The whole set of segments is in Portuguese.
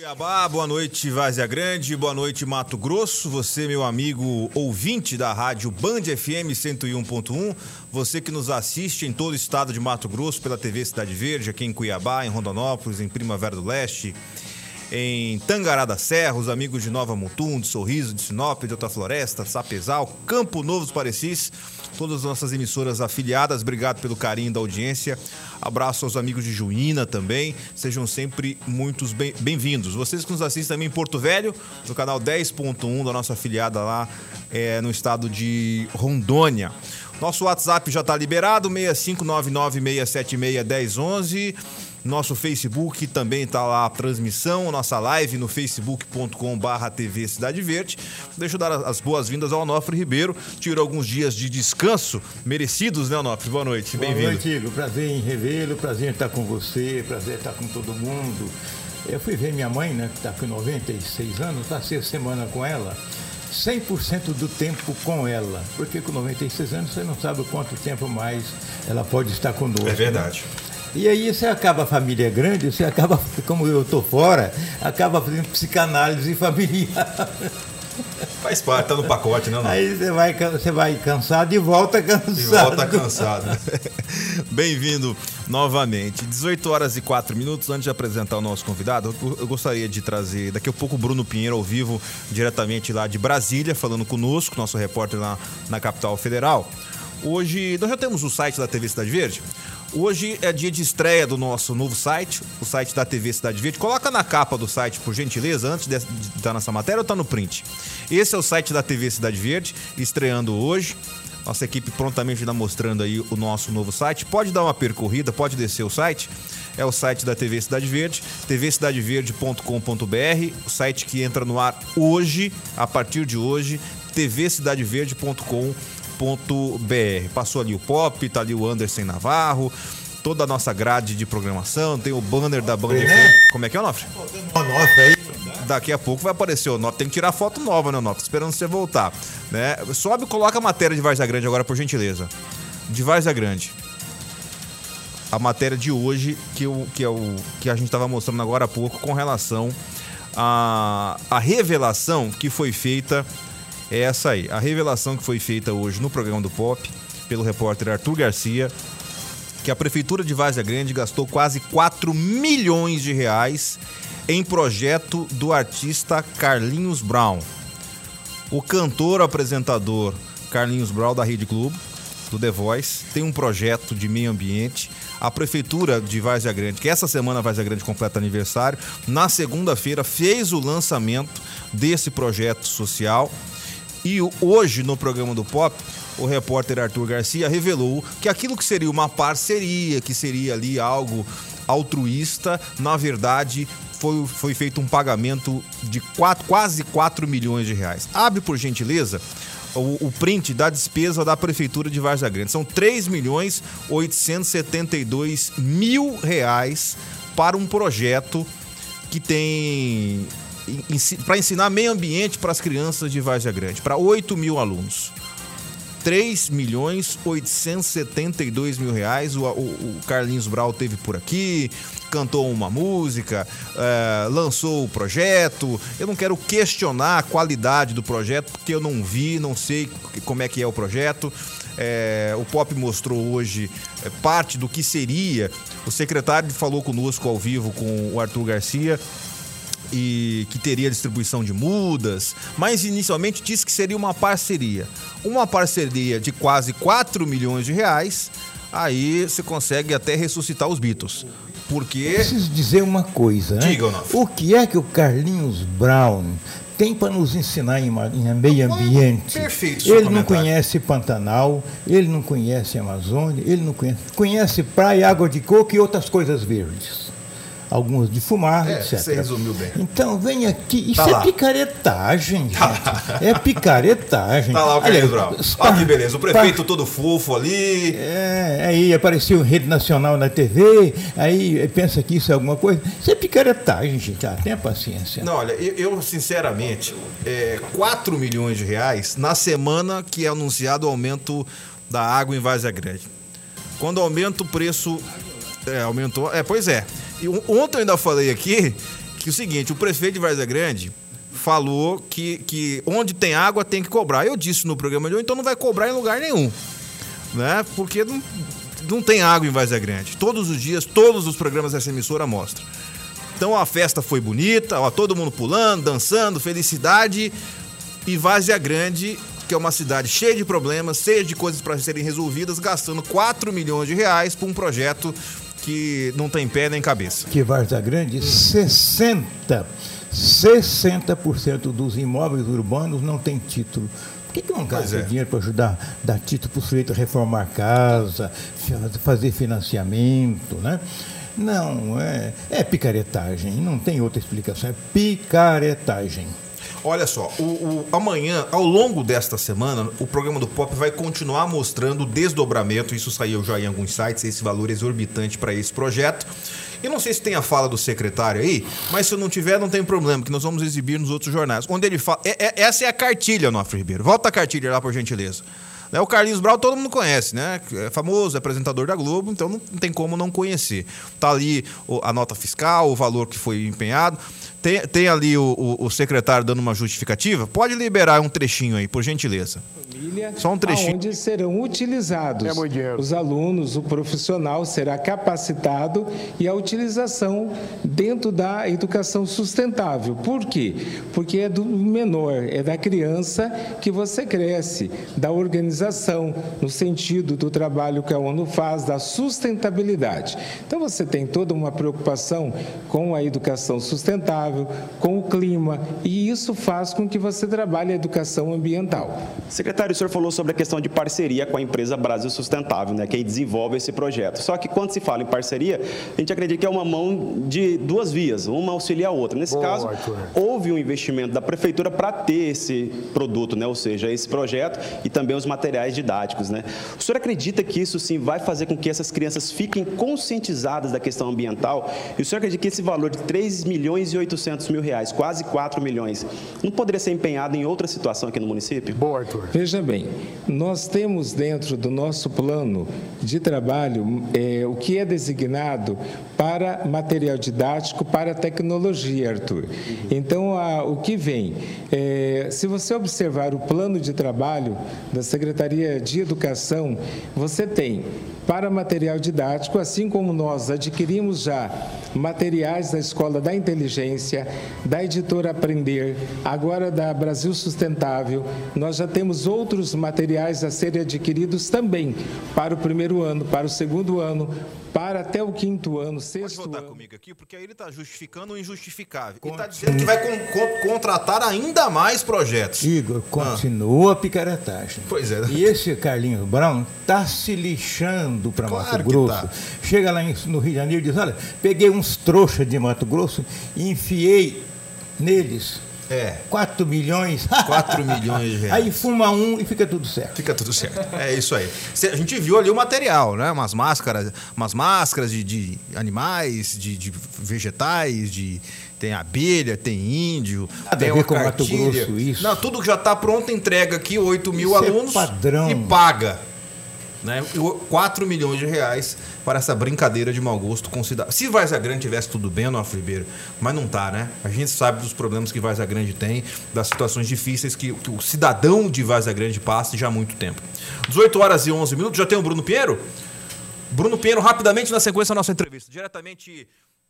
Cuiabá, boa noite Várzea Grande, boa noite Mato Grosso, você meu amigo ouvinte da rádio Band FM 101.1, você que nos assiste em todo o estado de Mato Grosso pela TV Cidade Verde, aqui em Cuiabá, em Rondonópolis, em Primavera do Leste, em Tangará da Serra, os amigos de Nova Mutum, de Sorriso, de Sinop, de Alta Floresta, Sapezal, Campo Novo dos Parecis, todas as nossas emissoras afiliadas, obrigado pelo carinho da audiência. Abraço aos amigos de Juína também, sejam sempre muitos bem-vindos. Vocês que nos assistem também em Porto Velho, no canal 10.1 da nossa afiliada lá é, no estado de Rondônia. Nosso WhatsApp já está liberado, 65996761011. Nosso Facebook também está lá a transmissão, nossa live no facebook.com/barra TV Cidade Verde. Deixa eu dar as boas-vindas ao Onofre Ribeiro. Tirou alguns dias de descanso merecidos, né, Onofre? Boa noite, bem-vindo. Boa noite, Igor. Prazer em revê-lo, prazer em estar com você, prazer em estar com todo mundo. Eu fui ver minha mãe, né, que está com 96 anos, passei a semana com ela. 100% do tempo com ela, porque com 96 anos você não sabe quanto tempo mais ela pode estar conosco. É verdade. Né? E aí você acaba a família grande, você acaba, como eu estou fora, acaba fazendo psicanálise familiar. Faz parte, tá no pacote, né? Não? Aí você vai, você vai cansado e volta cansado. E volta cansado. Bem-vindo novamente. 18 horas e 4 minutos. Antes de apresentar o nosso convidado, eu gostaria de trazer daqui a pouco o Bruno Pinheiro ao vivo, diretamente lá de Brasília, falando conosco, nosso repórter lá na capital federal. Hoje, nós já temos o site da TV Cidade Verde. Hoje é dia de estreia do nosso novo site, o site da TV Cidade Verde. Coloca na capa do site, por gentileza, antes de estar nessa matéria ou tá no print. Esse é o site da TV Cidade Verde, estreando hoje. Nossa equipe prontamente está mostrando aí o nosso novo site. Pode dar uma percorrida, pode descer o site. É o site da TV Cidade Verde, tvcidadeverde.com.br, o site que entra no ar hoje, a partir de hoje, tvcidadeverde.com.br Passou ali o Pop, tá ali o Anderson Navarro, toda a nossa grade de programação, tem o banner da Band é. Como é que é, Onofre? Onofre aí. Daqui a pouco vai aparecer o Onofre. Tem que tirar foto nova, né, Onofre? Esperando você voltar. Né? Sobe e coloca a matéria de Varza Grande agora, por gentileza. De Varza Grande. A matéria de hoje, que, o, que, é o, que a gente estava mostrando agora há pouco, com relação à, à revelação que foi feita é essa aí. A revelação que foi feita hoje no programa do Pop, pelo repórter Arthur Garcia, que a Prefeitura de Várzea Grande gastou quase 4 milhões de reais em projeto do artista Carlinhos Brown. O cantor apresentador Carlinhos Brown da Rede Globo, do The Voice, tem um projeto de meio ambiente. A Prefeitura de Várzea Grande, que essa semana Várzea Grande completa aniversário, na segunda-feira fez o lançamento desse projeto social e hoje, no programa do Pop, o repórter Arthur Garcia revelou que aquilo que seria uma parceria, que seria ali algo altruísta, na verdade foi, foi feito um pagamento de quatro, quase 4 milhões de reais. Abre, por gentileza, o, o, print da despesa da Prefeitura de Vargas Grande. São 3 milhões 872 mil reais para um projeto que tem para ensinar meio ambiente para as crianças de Várzea Grande, para 8 mil alunos. 3 milhões 872 mil reais. O, o, o, Carlinhos Brau teve por aqui, cantou uma música, é, lançou o projeto. Eu não quero questionar a qualidade do projeto, porque eu não vi, não sei como é que é o projeto. É, o Pop mostrou hoje é, parte do que seria. O secretário falou conosco ao vivo com o Arthur Garcia e que teria distribuição de mudas, mas inicialmente disse que seria uma parceria. Uma parceria de quase 4 milhões de reais, aí você consegue até ressuscitar os Beatles. Porque. preciso dizer uma coisa, né? Diga, O que é que o Carlinhos Brown tem para nos ensinar em, em meio ambiente? Perfeito. Ele não conhece Pantanal, ele não conhece Amazônia, ele não conhece. Conhece praia, água de coco e outras coisas verdes alguns de fumar, é, etc. Você resumiu bem. Então, vem aqui. Isso tá é lá. picaretagem, gente. é picaretagem. Tá lá o Carlinhos Brown. Olha que beleza. O prefeito todo fofo ali. É, aí apareceu Rede Nacional na TV, aí pensa que isso é alguma coisa. Isso é picaretagem, gente. Ah, tenha paciência. Não, olha, eu, eu sinceramente, é, 4 milhões de reais na semana que é anunciado o aumento da água em Várzea Grande. Quando aumenta o preço. É, aumentou. É, pois é. E ontem eu ainda falei aqui que é o seguinte, o prefeito de Várzea Grande falou que, que onde tem água tem que cobrar. Eu disse no programa de hoje, então não vai cobrar em lugar nenhum. Né? Porque não, não tem água em Várzea Grande. Todos os dias, todos os programas dessa emissora mostram. Então a festa foi bonita, ó, todo mundo pulando, dançando, felicidade. E Várzea Grande, que é uma cidade cheia de problemas, cheia de coisas para serem resolvidas, gastando 4 milhões de reais para um projeto que não tem pé nem cabeça. Que Várzea Grande, 60, 60% dos imóveis urbanos não tem título. Por que, que não gasta é. dinheiro para ajudar, dar título para o sujeito a reformar casa, fazer financiamento, né? Não, é, é picaretagem, não tem outra explicação, é picaretagem. Olha só, o, o, amanhã, ao longo desta semana, o programa do Pop vai continuar mostrando o desdobramento. Isso saiu já em alguns sites, esse valor exorbitante para esse projeto. E não sei se tem a fala do secretário aí, mas se não tiver, não tem problema, que nós vamos exibir nos outros jornais. Onde ele fala. É, é, essa é a cartilha, Nofre Ribeiro. Volta a cartilha lá, por gentileza. Né, o Carlinhos Brau todo mundo conhece, né? É famoso, é apresentador da Globo, então não tem como não conhecer. Tá ali a nota fiscal, o valor que foi empenhado. Tem, tem ali o, o, o secretário dando uma justificativa. Pode liberar um trechinho aí, por gentileza família, Só um trechinho. onde serão utilizados é os alunos, o profissional será capacitado e a utilização dentro da educação sustentável. Por quê? Porque é do menor, é da criança que você cresce, da organização, no sentido do trabalho que a ONU faz, da sustentabilidade. Então você tem toda uma preocupação com a educação sustentável, com o clima, e isso faz com que você trabalhe a educação ambiental. Secretário Secretário, o senhor falou sobre a questão de parceria com a empresa Brasil Sustentável, né, que desenvolve esse projeto. Só que quando se fala em parceria, a gente acredita que é uma mão de duas vias, uma auxilia a outra. Nesse Boa, caso, Arthur. houve um investimento da prefeitura para ter esse produto, né, ou seja, esse projeto e também os materiais didáticos. Né. O senhor acredita que isso sim vai fazer com que essas crianças fiquem conscientizadas da questão ambiental? E o senhor acredita que esse valor de 3 milhões e 800 mil reais, quase 4 milhões, não poderia ser empenhado em outra situação aqui no município? Boa, Arthur. Veja Veja bem, nós temos dentro do nosso plano de trabalho é, o que é designado para material didático, para tecnologia, Arthur. Então, a, o que vem? É, se você observar o plano de trabalho da Secretaria de Educação, você tem para material didático, assim como nós adquirimos já materiais da Escola da Inteligência, da Editora Aprender, agora da Brasil Sustentável, nós já temos outros materiais a serem adquiridos também para o primeiro ano, para o segundo ano, para até o quinto ano, sexto Pode voltar ano. comigo aqui, porque aí ele está justificando o injustificável. Ele está dizendo que vai con contratar ainda mais projetos. Igor, continua ah. a picaretagem. Pois é. E esse Carlinhos Brown está se lixando para claro Mato Grosso. Tá. Chega lá no Rio de Janeiro e diz, olha, peguei uns trouxas de Mato Grosso e enfiei neles é. 4 milhões. 4 milhões de reais. Aí fuma um e fica tudo certo. Fica tudo certo. É isso aí. A gente viu ali o material, né? Umas máscaras, umas máscaras de, de animais, de, de, vegetais, de. Tem abelha, tem índio, Nada tem a ver com Mato Grosso, isso. Não, tudo que já está pronto, entrega aqui 8 mil isso é alunos é padrão. e paga. Né? 4 milhões de reais para essa brincadeira de mau gosto com cidade. Se Varza Grande tivesse tudo bem, Nossa Ribeiro, mas não tá, né? A gente sabe dos problemas que Varza Grande tem, das situações difíceis que, que o cidadão de Varza Grande passa já há muito tempo. 18 horas e 11 minutos, já tem o Bruno Pinheiro? Bruno Pinheiro, rapidamente na sequência da nossa entrevista, diretamente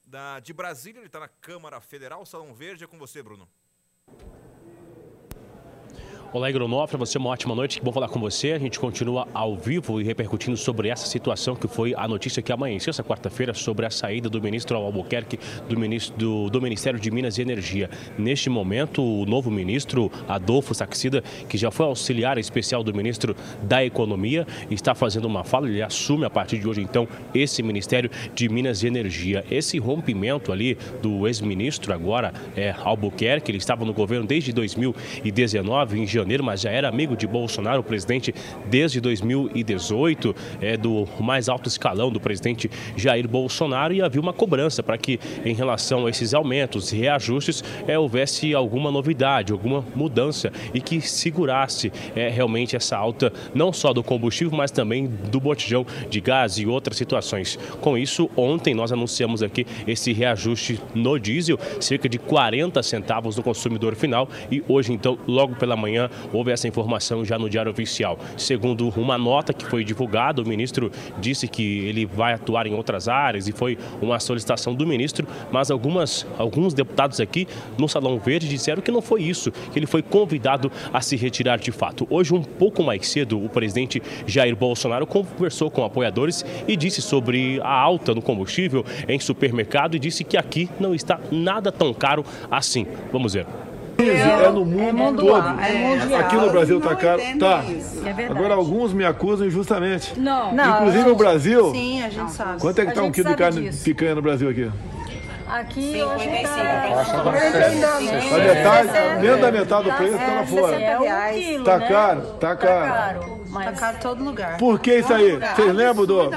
da, de Brasília, ele está na Câmara Federal, Salão Verde, é com você, Bruno. Olá, Igronofra, você uma ótima noite, que bom falar com você. A gente continua ao vivo e repercutindo sobre essa situação que foi a notícia que amanheceu essa quarta-feira sobre a saída do ministro Albuquerque do, ministro, do, do, Ministério de Minas e Energia. Neste momento, o novo ministro, Adolfo Saxida, que já foi auxiliar especial do ministro da Economia, está fazendo uma fala, ele assume a partir de hoje, então, esse Ministério de Minas e Energia. Esse rompimento ali do ex-ministro agora é Albuquerque, ele estava no governo desde 2019, em Janeiro, mas já era amigo de Bolsonaro, o presidente desde 2018, é do mais alto escalão do presidente Jair Bolsonaro e havia uma cobrança para que em relação a esses aumentos e reajustes é, houvesse alguma novidade, alguma mudança e que segurasse é, realmente essa alta não só do combustível, mas também do botijão de gás e outras situações. Com isso, ontem nós anunciamos aqui esse reajuste no diesel, cerca de 40 centavos no consumidor final e hoje então, logo pela manhã, houve essa informação já no Diário Oficial. Segundo uma nota que foi divulgada, o ministro disse que ele vai atuar em outras áreas e foi uma solicitação do ministro, mas algumas, alguns deputados aqui no Salão Verde disseram que não foi isso, que ele foi convidado a se retirar de fato. Hoje, um pouco mais cedo, o presidente Jair Bolsonaro conversou com apoiadores e disse sobre a alta no combustível em supermercado e disse que aqui não está nada tão caro assim. Vamos ver. É no mundo todo. Aqui no Brasil está caro. Tá. Agora alguns me acusam injustamente. Não. Inclusive o Brasil. Sim, a gente sabe. Quanto é que está um quilo de carne picanha no Brasil aqui? Aqui hoje A metade, menos da metade do preço está lá fora. reais. Tá caro, tá caro. Mas Tá caro em todo lugar. Por que isso aí? Vocês lembram do.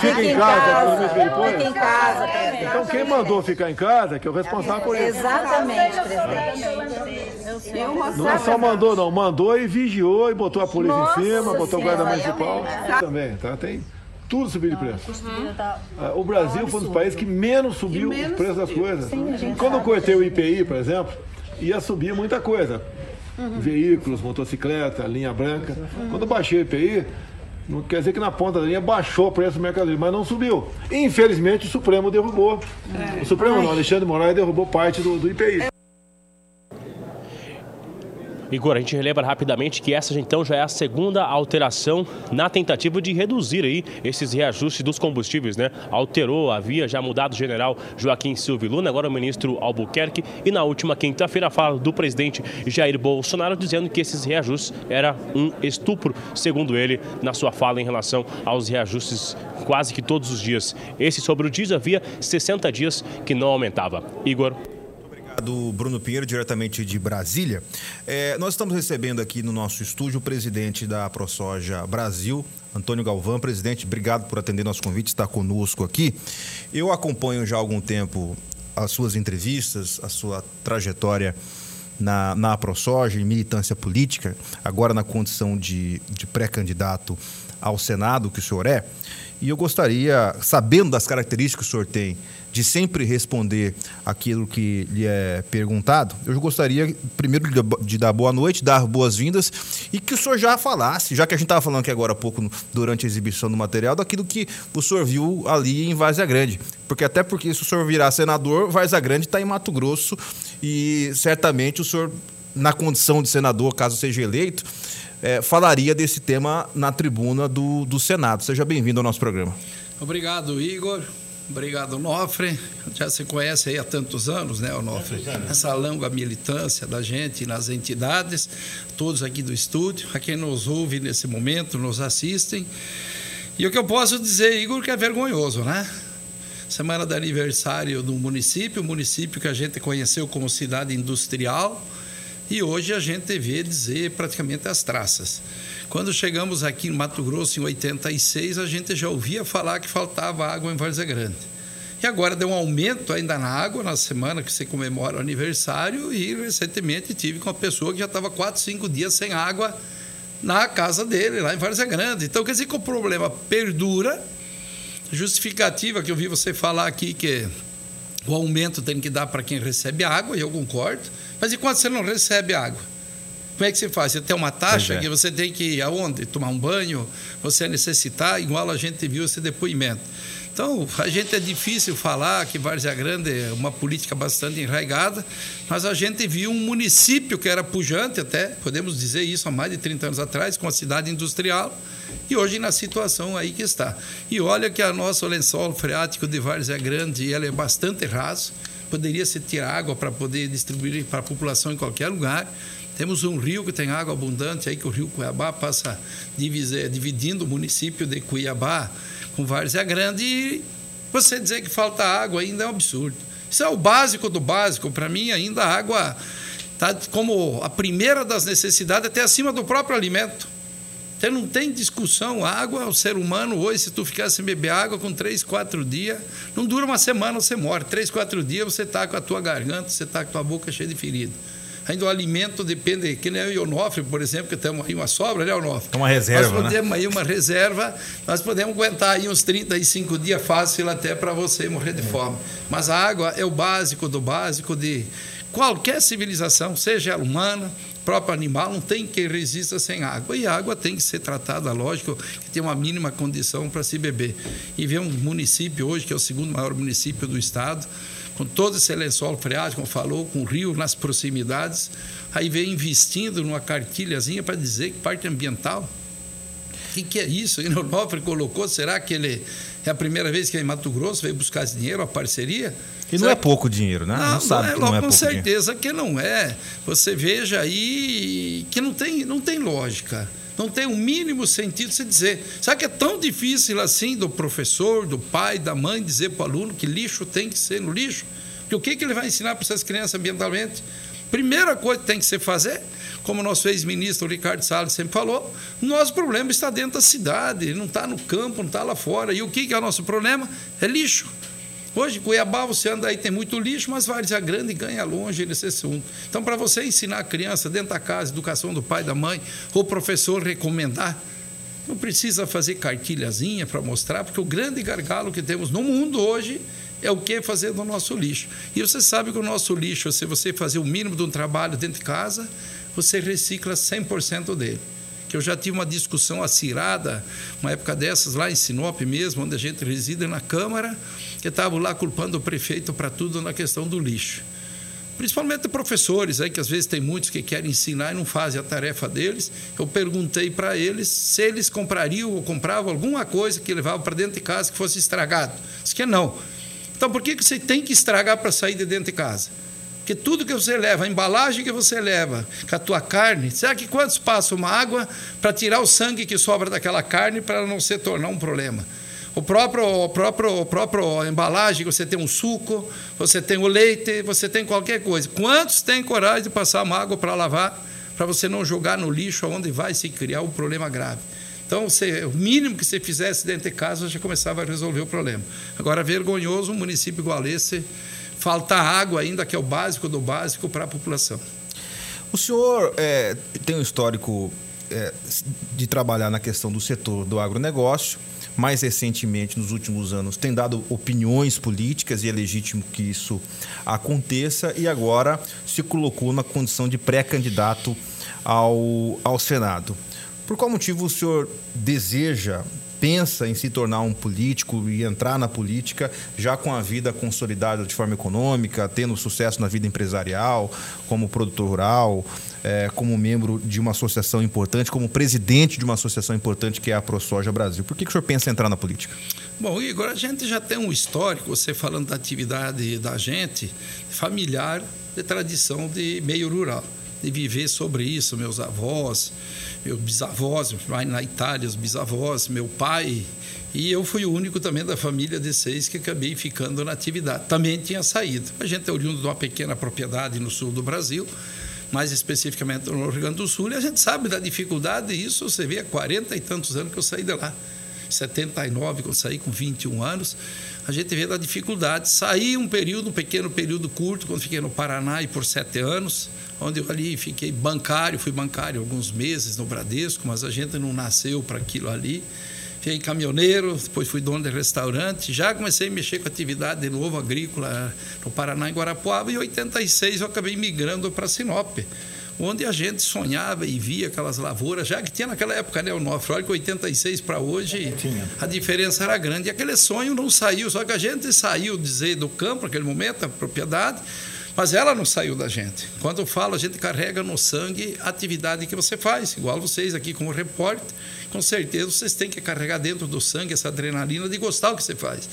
Fica em casa, pelo menos que ele põe? fica em casa. Então quem mandou ficar em casa, que é o responsável por isso. Exatamente, presidente. Não é só mandou, não. Mandou e vigiou e botou a polícia Nossa em cima, botou o guarda municipal. Também, tá? Tem tudo subiu de preço. Ah, O Brasil foi um dos países que menos subiu o preço das coisas. Quando eu cortei o IPI, por exemplo, ia subir muita coisa. Veículos, motocicleta, linha branca. Quando eu baixei o IPI, não quer dizer que na ponta da linha baixou o preço do mercadoria, mas não subiu. Infelizmente o Supremo derrubou. O Supremo não, Alexandre Moraes derrubou parte do, do IPI. Igor, a gente relembra rapidamente que essa então já é a segunda alteração na tentativa de reduzir aí esses reajustes dos combustíveis, né? Alterou, havia já mudado o general Joaquim Silva e Luna, agora o ministro Albuquerque, e na última quinta-feira fala do presidente Jair Bolsonaro dizendo que esses reajustes era um estupro, segundo ele, na sua fala em relação aos reajustes quase que todos os dias. Esse sobre o diesel havia 60 dias que não aumentava. Igor. Do Bruno Pinheiro, diretamente de Brasília. É, nós estamos recebendo aqui no nosso estúdio o presidente da ProSoja Brasil, Antônio Galvão. Presidente, obrigado por atender nosso convite, estar conosco aqui. Eu acompanho já há algum tempo as suas entrevistas, a sua trajetória na, na ProSoja, em militância política, agora na condição de, de pré-candidato ao Senado, que o senhor é. E eu gostaria, sabendo das características que o senhor tem, de sempre responder aquilo que lhe é perguntado, eu gostaria, primeiro, de dar boa noite, dar boas-vindas e que o senhor já falasse, já que a gente estava falando aqui agora há pouco, durante a exibição do material, daquilo que o senhor viu ali em Várzea Grande. Porque até porque se o senhor virar senador, Várzea Grande está em Mato Grosso e certamente o senhor, na condição de senador, caso seja eleito, é, falaria desse tema na tribuna do, do Senado. Seja bem-vindo ao nosso programa. Obrigado, Igor. Obrigado, Onofre. Já se conhece aí há tantos anos, né, Onofre? Essa longa militância da gente nas entidades, todos aqui do estúdio, a quem nos ouve nesse momento, nos assistem. E o que eu posso dizer, Igor, que é vergonhoso, né? Semana do aniversário do município, município que a gente conheceu como cidade industrial, e hoje a gente vê dizer praticamente as traças. Quando chegamos aqui em Mato Grosso em 86, a gente já ouvia falar que faltava água em Várzea Grande. E agora deu um aumento ainda na água na semana que você comemora o aniversário e recentemente tive com uma pessoa que já estava 4, 5 dias sem água na casa dele, lá em Várzea Grande. Então quer dizer que o problema perdura. Justificativa que eu vi você falar aqui que o aumento tem que dar para quem recebe água, e eu concordo. Mas e quando você não recebe água? Como é que você faz? Você tem uma taxa é. que você tem que ir aonde? Tomar um banho? Você necessitar, igual a gente viu esse depoimento. Então, a gente é difícil falar que Várzea Grande é uma política bastante enraigada, mas a gente viu um município que era pujante até, podemos dizer isso há mais de 30 anos atrás, com a cidade industrial, e hoje na situação aí que está. E olha que a nosso lençol freático de Várzea Grande, ele é bastante raso, poderia se tirar água para poder distribuir para a população em qualquer lugar. Temos um rio que tem água abundante aí, que o rio Cuiabá passa dividindo o município de Cuiabá com Várzea Grande. E você dizer que falta água ainda é um absurdo. Isso é o básico do básico. Para mim, ainda a água tá como a primeira das necessidades, até acima do próprio alimento. Então não tem discussão. A água, o ser humano hoje, se tu ficar sem beber água com três, quatro dias, não dura uma semana, você morre. Três, quatro dias você está com a tua garganta, você está com a tua boca cheia de ferida. Ainda o alimento depende, que nem o Ionofre, por exemplo, que temos aí uma sobra, né, Ionofre? É uma reserva, Nós né? podemos aí uma reserva, nós podemos aguentar aí uns 35 dias fácil até para você morrer de fome. Mas a água é o básico do básico de qualquer civilização, seja ela humana, próprio animal, não tem quem resista sem água. E a água tem que ser tratada, lógico, que tem uma mínima condição para se beber. E ver um município hoje, que é o segundo maior município do estado, com todo esse lençol freático, como falou, com o rio nas proximidades, aí vem investindo numa cartilhazinha para dizer que parte ambiental. O que, que é isso? E Nofre colocou, será que ele é a primeira vez que é em Mato Grosso veio buscar esse dinheiro, a parceria? E não Será é pouco dinheiro, né? não, Não sabe não é, que não é com pouco dinheiro. certeza que não é. Você veja aí que não tem, não tem lógica. Não tem o mínimo sentido você dizer. Sabe que é tão difícil assim do professor, do pai, da mãe dizer para o aluno que lixo tem que ser no lixo? Porque o que, que ele vai ensinar para essas crianças ambientalmente? Primeira coisa que tem que ser fazer, como nosso ex-ministro Ricardo Salles sempre falou, nosso problema está dentro da cidade, não está no campo, não está lá fora. E o que, que é o nosso problema? É lixo. Hoje, Cuiabá, você anda aí, tem muito lixo, mas Várzea Grande ganha longe nesse assunto. Então, para você ensinar a criança dentro da casa, educação do pai, da mãe, ou professor recomendar, não precisa fazer cartilhazinha para mostrar, porque o grande gargalo que temos no mundo hoje é o que fazer do nosso lixo. E você sabe que o nosso lixo, se você fazer o mínimo de um trabalho dentro de casa, você recicla 100% dele. Que eu já tive uma discussão acirada, uma época dessas, lá em Sinop mesmo, onde a gente reside na Câmara, que estavam lá culpando o prefeito para tudo na questão do lixo. Principalmente professores, aí, que às vezes tem muitos que querem ensinar e não fazem a tarefa deles. Eu perguntei para eles se eles comprariam ou compravam alguma coisa que levavam para dentro de casa que fosse estragado. Diz que não. Então, por que que você tem que estragar para sair de dentro de casa? Porque tudo que você leva, a embalagem que você leva, com a tua carne, será que quantos passam uma água para tirar o sangue que sobra daquela carne para não se tornar um problema? O próprio, o próprio, o próprio embalagem, você tem um suco, você tem o leite, você tem qualquer coisa. Quantos têm coragem de passar uma água para lavar, para você não jogar no lixo, onde vai se criar um problema grave? Então, você, o mínimo que você fizesse dentro de casa já começava a resolver o problema. Agora, vergonhoso um município igual esse faltar água ainda, que é o básico do básico para a população. O senhor é, tem um histórico é, de trabalhar na questão do setor do agronegócio. Mais recentemente, nos últimos anos, tem dado opiniões políticas e é legítimo que isso aconteça. E agora se colocou na condição de pré-candidato ao, ao Senado. Por qual motivo o senhor deseja, pensa em se tornar um político e entrar na política já com a vida consolidada de forma econômica, tendo sucesso na vida empresarial, como produtor rural, é, como membro de uma associação importante, como presidente de uma associação importante que é a ProSoja Brasil? Por que, que o senhor pensa em entrar na política? Bom, Igor, a gente já tem um histórico, você falando da atividade da gente, familiar, de tradição de meio rural, de viver sobre isso, meus avós, meus bisavós, vai na Itália, os bisavós, meu pai, e eu fui o único também da família de seis que acabei ficando na atividade. Também tinha saído. A gente é oriundo de uma pequena propriedade no sul do Brasil, mais especificamente no Rio Grande do Sul, e a gente sabe da dificuldade, isso você vê há 40 e tantos anos que eu saí de lá. 79, que eu saí com 21 anos, a gente vê da dificuldade. Saí um período, um pequeno período curto, quando fiquei no Paraná e por sete anos, onde eu ali fiquei bancário, fui bancário alguns meses no Bradesco, mas a gente não nasceu para aquilo ali. Fiquei caminhoneiro, depois fui dono de restaurante, já comecei a mexer com atividade de novo agrícola no Paraná, em Guarapuava, e em 86 eu acabei migrando para Sinop onde a gente sonhava e via aquelas lavouras, já que tinha naquela época, né, o Nofre, olha que 86 para hoje, a diferença era grande. E aquele sonho não saiu, só que a gente saiu, dizer, do campo naquele momento, a propriedade, mas ela não saiu da gente. Quando eu falo, a gente carrega no sangue a atividade que você faz, igual vocês aqui como repórter, com certeza vocês têm que carregar dentro do sangue essa adrenalina de gostar do que você faz.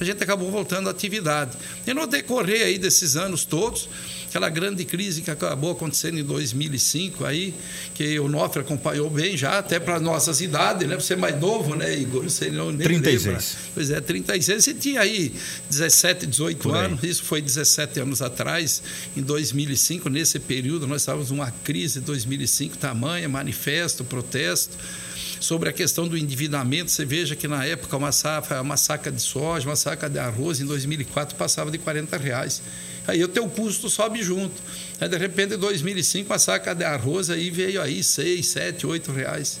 a gente acabou voltando à atividade. E no decorrer aí desses anos todos, aquela grande crise que acabou acontecendo em 2005 aí, que o Nofre acompanhou bem já, até para nossas idades, né? Você é mais novo, né, Igor? Você não nem 36. lembra. Pois é, 36. Você tinha aí 17, 18 Por aí. anos, isso foi 17 anos atrás, em 2005, nesse período, nós estávamos numa crise em 2005, tamanha, manifesto, protesto. Sobre a questão do endividamento, você veja que na época uma, safra, uma saca de soja, uma saca de arroz, em 2004 passava de 40 reais. Aí o teu custo sobe junto. Aí, de repente, em 2005, a saca de arroz aí veio aí 6, 7, 8 reais.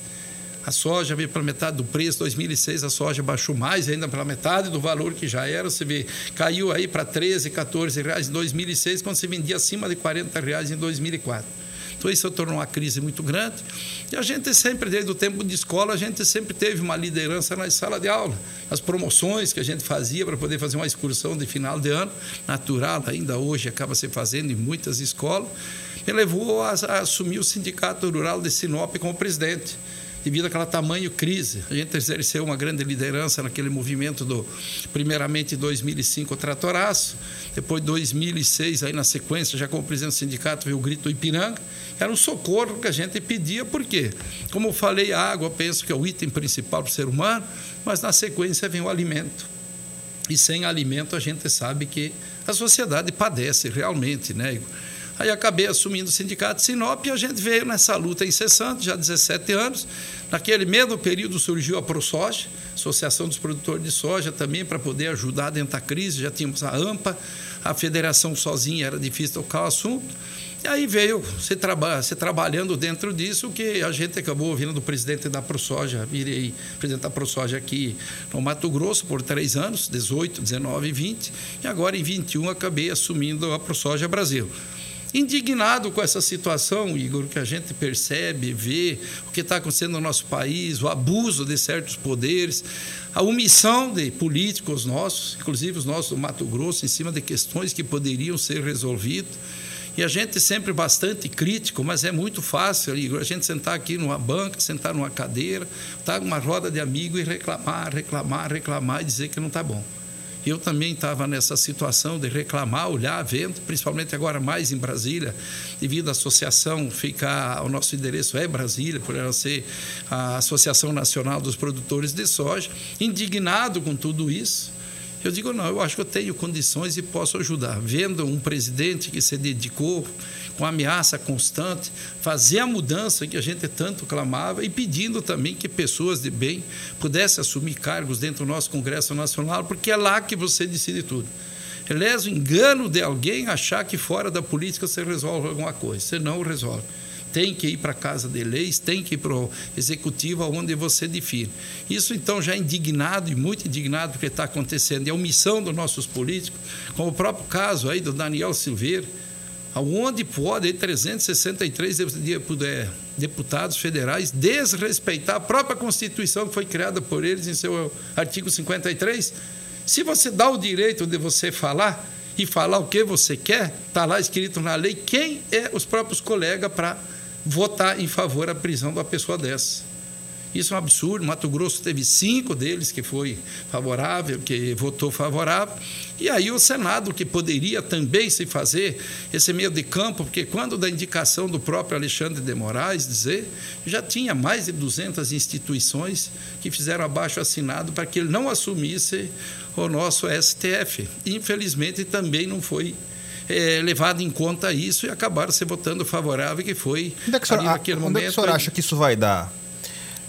A soja veio para metade do preço. 2006 a soja baixou mais ainda pela metade do valor que já era. Você vê, caiu aí para 13, 14 reais em 2006, quando se vendia acima de 40 reais em 2004. Então isso tornou uma crise muito grande. E a gente sempre, desde o tempo de escola, a gente sempre teve uma liderança na sala de aula. As promoções que a gente fazia para poder fazer uma excursão de final de ano, natural, ainda hoje acaba se fazendo em muitas escolas, me levou a, a assumir o Sindicato Rural de Sinop como presidente devido àquela tamanho crise. A gente exerceu uma grande liderança naquele movimento do, primeiramente em 2005, o Tratoraço, depois 2006, aí na sequência, já como presidente do sindicato, veio o Grito do Ipiranga. Era um socorro que a gente pedia, por quê? Como eu falei, a água, penso que é o item principal para o ser humano, mas na sequência vem o alimento. E sem alimento a gente sabe que a sociedade padece realmente, né? Aí acabei assumindo o sindicato de Sinop e a gente veio nessa luta incessante, já há 17 anos. Naquele mesmo período surgiu a ProSoja, Associação dos Produtores de Soja, também para poder ajudar dentro da crise. Já tínhamos a AMPA, a federação sozinha era difícil tocar o assunto. E aí veio se, traba se trabalhando dentro disso, que a gente acabou ouvindo do presidente da ProSoja, virei presidente da ProSoja aqui no Mato Grosso por três anos, 18, 19 e 20, e agora em 21 acabei assumindo a ProSoja Brasil indignado com essa situação, Igor, que a gente percebe, vê o que está acontecendo no nosso país, o abuso de certos poderes, a omissão de políticos nossos, inclusive os nossos do Mato Grosso, em cima de questões que poderiam ser resolvidas. E a gente sempre bastante crítico, mas é muito fácil, Igor, a gente sentar aqui numa banca, sentar numa cadeira, estar tá numa roda de amigo e reclamar, reclamar, reclamar e dizer que não está bom. Eu também estava nessa situação de reclamar, olhar, vendo, principalmente agora mais em Brasília, devido à associação ficar, o nosso endereço é Brasília, por ela ser a Associação Nacional dos Produtores de Soja, indignado com tudo isso. Eu digo, não, eu acho que eu tenho condições e posso ajudar. Vendo um presidente que se dedicou com ameaça constante, fazer a mudança que a gente tanto clamava e pedindo também que pessoas de bem pudessem assumir cargos dentro do nosso Congresso Nacional, porque é lá que você decide tudo. É lesa o engano de alguém achar que fora da política você resolve alguma coisa. Você não resolve tem que ir para a Casa de Leis, tem que ir para o Executivo, onde você define. Isso, então, já é indignado e muito indignado porque está acontecendo. E a omissão dos nossos políticos, como o próprio caso aí do Daniel Silveira, onde pode 363 deputados federais desrespeitar a própria Constituição que foi criada por eles em seu artigo 53. Se você dá o direito de você falar e falar o que você quer, está lá escrito na lei quem é os próprios colegas para votar em favor da prisão de uma pessoa dessa. Isso é um absurdo. Mato Grosso teve cinco deles que foi favorável, que votou favorável. E aí o Senado, que poderia também se fazer esse meio de campo, porque quando da indicação do próprio Alexandre de Moraes dizer, já tinha mais de 200 instituições que fizeram abaixo assinado para que ele não assumisse o nosso STF. Infelizmente também não foi é, levado em conta isso e acabaram se votando favorável, que foi onde é que o senhor, naquele onde momento. É que o senhor acha que isso vai dar?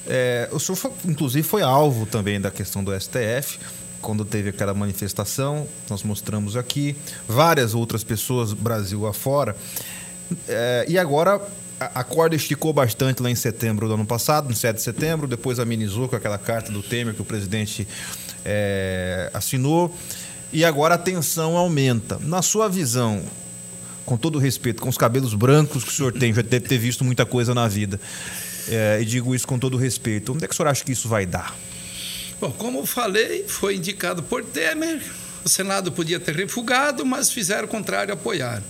É, o senhor, foi, inclusive, foi alvo também da questão do STF, quando teve aquela manifestação, nós mostramos aqui, várias outras pessoas, Brasil afora. É, e agora a, corda esticou bastante lá em setembro do ano passado, no 7 de setembro, depois amenizou com aquela carta do Temer que o presidente é, assinou. E agora a tensão aumenta. Na sua visão, com todo respeito, com os cabelos brancos que o senhor tem, já deve ter visto muita coisa na vida. É, e digo isso com todo respeito. Onde é que o senhor acha que isso vai dar? Bom, como eu falei, foi indicado por Temer. O Senado podia ter refugado, mas fizeram o contrário, apoiaram.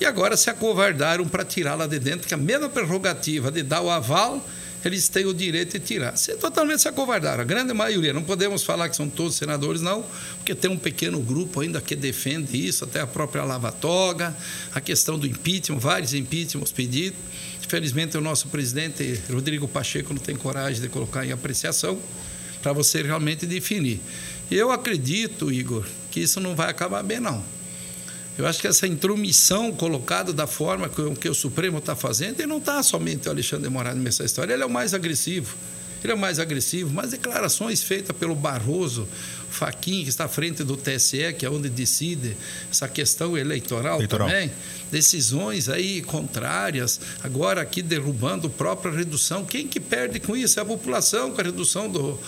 E agora se acovardaram para tirá-la de dentro, que a mesma prerrogativa de dar o aval eles têm o direito de tirar. Se totalmente se acovardaram, a grande maioria, não podemos falar que são todos senadores, não, porque tem um pequeno grupo ainda que defende isso, até a própria Lava Toga, a questão do impeachment, vários impeachments pedidos. Infelizmente, o nosso presidente Rodrigo Pacheco não tem coragem de colocar em apreciação para você realmente definir. Eu acredito, Igor, que isso não vai acabar bem, não. Eu acho que essa intromissão colocada da forma que, que o Supremo está fazendo, e não está somente o Alexandre Moraes nessa história, ele é o mais agressivo. Ele é mais agressivo, mas declarações feitas pelo Barroso, Faquin, que está à frente do TSE, que é onde decide essa questão eleitoral, Eleitoral. também, decisões aí contrárias, agora aqui derrubando a própria redução. Quem que perde com isso? É a população com a redução do.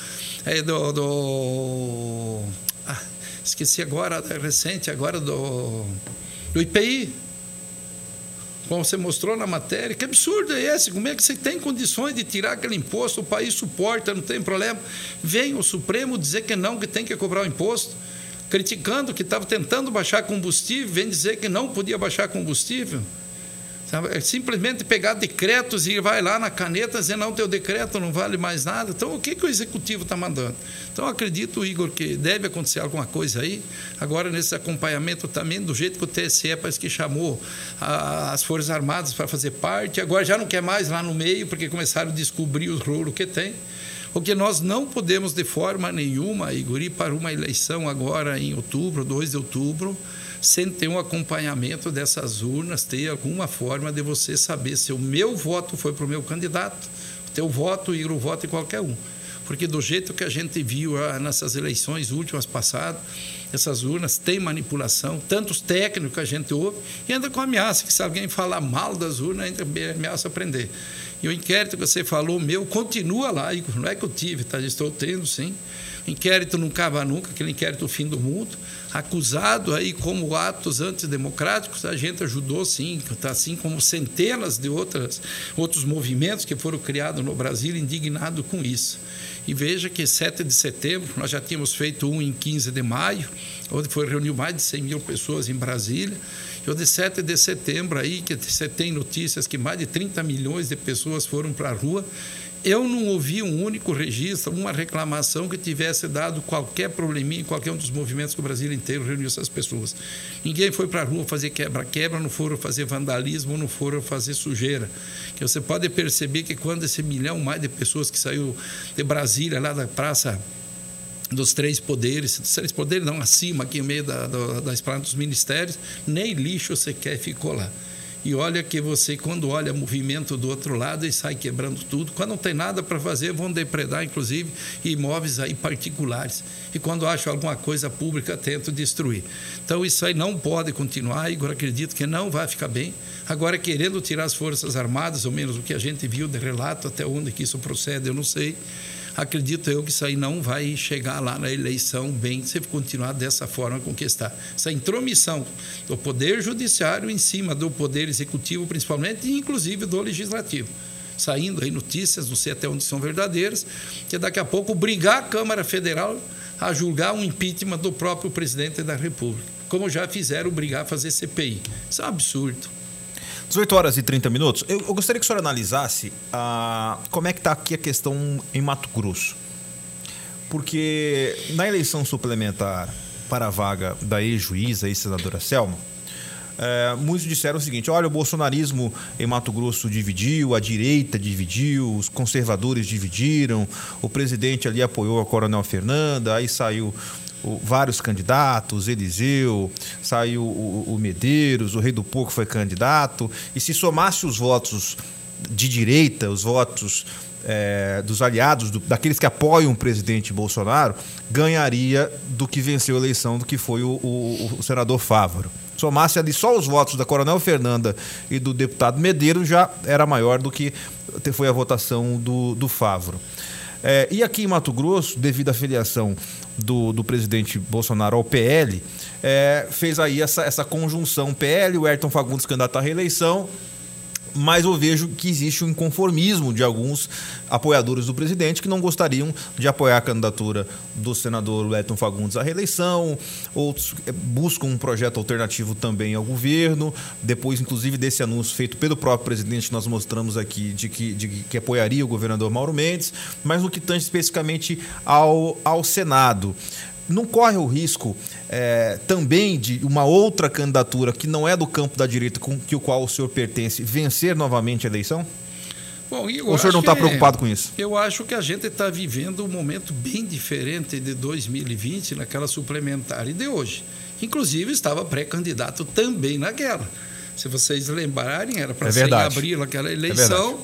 é, do, do- ah, esqueci agora, recente, agora do, do IPI. Como você mostrou na matéria, que absurdo é esse? Como é que você tem condições de tirar aquele imposto? O país suporta, não tem problema. Vem o Supremo dizer que não, que tem que cobrar o imposto, criticando que estava tentando baixar combustível, vem dizer que não podia baixar combustível. Sabe? É simplesmente pegar decretos e vai lá na caneta dizer não, teu decreto não vale mais nada. Então, o que, que o executivo está mandando? Então, acredito, Igor, que deve acontecer alguma coisa aí. Agora, nesse acompanhamento também, do jeito que o TSE parece que chamou a- as Forças Armadas para fazer parte, agora já não quer mais lá no meio, porque começaram a descobrir os rolos que tem. O que nós não podemos, de forma nenhuma, Igor, ir para uma eleição agora em outubro, 2 de outubro, sem ter um acompanhamento dessas urnas, ter alguma forma de você saber se o meu voto foi para o meu candidato, o teu voto e o voto de qualquer um. Porque do jeito que a gente viu ah, nessas eleições últimas passadas, essas urnas têm manipulação, tantos técnicos que a gente ouve, e ainda com ameaça, que se alguém falar mal das urnas, ainda ameaça prender. E o inquérito que você falou, meu, continua lá, não é que eu tive, tá? estou tendo sim. O inquérito não acaba nunca, aquele inquérito do fim do mundo. Acusado aí como atos antidemocráticos, a gente ajudou sim, tá? assim como centenas de outras, outros movimentos que foram criados no Brasil indignado com isso. E veja que 7 de setembro, nós já tínhamos feito um em 15 de maio, onde foi reuniu mais de 100 mil pessoas em Brasília. E o de 7 de setembro aí, que você tem notícias que mais de 30 milhões de pessoas foram para a rua. Eu não ouvi um único registro, uma reclamação que tivesse dado qualquer probleminha em qualquer um dos movimentos que o Brasil inteiro reuniu essas pessoas. Ninguém foi para a rua fazer quebra-quebra, não foram fazer vandalismo, não foram fazer sujeira. Que você pode perceber que quando esse milhão mais de pessoas que saiu de Brasília, lá da praça dos três poderes, dos três poderes não, acima, aqui no meio da, da, da esplanada dos ministérios, nem lixo sequer ficou lá. E olha que você, quando olha movimento do outro lado, e sai quebrando tudo. Quando não tem nada para fazer, vão depredar, inclusive, imóveis aí particulares. E quando acham alguma coisa pública, tentam destruir. Então, isso aí não pode continuar. Igor, acredito que não vai ficar bem. Agora, querendo tirar as Forças Armadas, ou menos o que a gente viu de relato, até onde que isso procede, eu não sei acredito eu que isso aí não vai chegar lá na eleição bem se continuar dessa forma está. Essa intromissão do Poder Judiciário em cima do Poder Executivo, principalmente, e inclusive do Legislativo. Saindo aí notícias, não sei até onde são verdadeiras, que daqui a pouco brigar a Câmara Federal a julgar um impeachment do próprio presidente da República, como já fizeram brigar a fazer CPI. Isso é um absurdo. 18 horas e 30 minutos. Eu, eu gostaria que o senhor analisasse ah, como é que está aqui a questão em Mato Grosso. Porque na eleição suplementar para a vaga da ex-juíza, ex-senadora Selma, é, muitos disseram o seguinte: olha, o bolsonarismo em Mato Grosso dividiu, a direita dividiu, os conservadores dividiram, o presidente ali apoiou a Coronel Fernanda, aí saiu o, vários candidatos, Eliseu, saiu o, o Medeiros, o Rei do Porco foi candidato, e se somasse os votos de direita, os votos é, dos aliados, do, daqueles que apoiam o presidente Bolsonaro, ganharia do que venceu a eleição, do que foi o, o, o senador Fávaro. Somasse ali só os votos da Coronel Fernanda e do deputado Medeiros, já era maior do que foi a votação do, do Fávaro. É, e aqui em Mato Grosso, devido à filiação do, do presidente Bolsonaro ao PL, é, fez aí essa, essa conjunção PL, o Ayrton Fagundes candidato à reeleição, mas eu vejo que existe um inconformismo de alguns apoiadores do presidente que não gostariam de apoiar a candidatura do senador Wellington Fagundes à reeleição, outros eh, buscam um projeto alternativo também ao governo. Depois, inclusive, desse anúncio feito pelo próprio presidente, nós mostramos aqui de que, de que apoiaria o governador Mauro Mendes, mas no que tange especificamente ao, ao Senado não corre o risco é, também de uma outra candidatura que não é do campo da direita com que o qual o senhor pertence vencer novamente a eleição? Bom, o senhor não está preocupado com isso? Eu acho que a gente está vivendo um momento bem diferente de 2020, naquela suplementar e de hoje. Inclusive, estava pré-candidato também naquela. Se vocês lembrarem, era para É ser em abril aquela É eleição.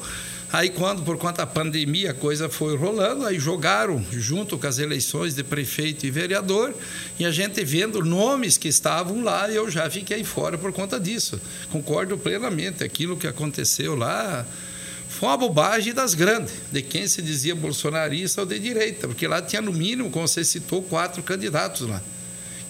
Aí, quando, por conta da pandemia, a coisa foi rolando, aí jogaram junto com as eleições de prefeito e vereador, e a gente vendo nomes que estavam lá, eu já fiquei fora por conta disso. Concordo plenamente. Aquilo que aconteceu lá foi uma bobagem das grandes, de quem se dizia bolsonarista ou de direita, porque lá tinha, no mínimo, como você citou, quatro candidatos lá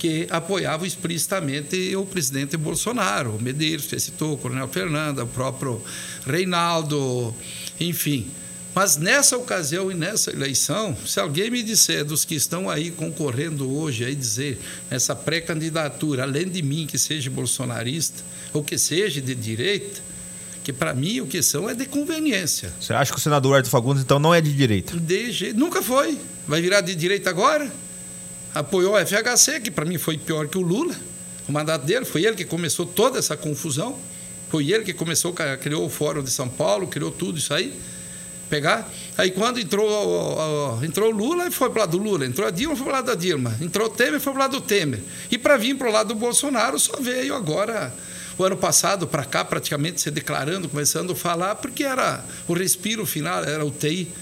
que apoiavam explicitamente o presidente Bolsonaro, o Medeiros, você citou, o Coronel Fernando, o próprio Reinaldo, enfim. Mas nessa ocasião e nessa eleição, se alguém me disser dos que estão aí concorrendo hoje, aí dizer nessa pré-candidatura, além de mim que seja bolsonarista ou que seja de direita, que para mim o que são é de conveniência. Você acha que o senador Wellington Fagundes, então, não é de direita? De jeito, nunca foi. Vai virar de direita agora? Apoiou a FHC, que para mim foi pior que o Lula. O mandato dele foi ele que começou toda essa confusão. Foi ele que começou, criou o Fórum de São Paulo, criou tudo isso aí. Pegar. Aí quando entrou, entrou o Lula, foi para o lado do Lula. Entrou a Dilma, foi para o lado da Dilma. Entrou o Temer, foi para o lado do Temer. E para vir para o lado do Bolsonaro, só veio agora o ano passado para cá, praticamente se declarando, começando a falar, porque era o respiro final, era o TI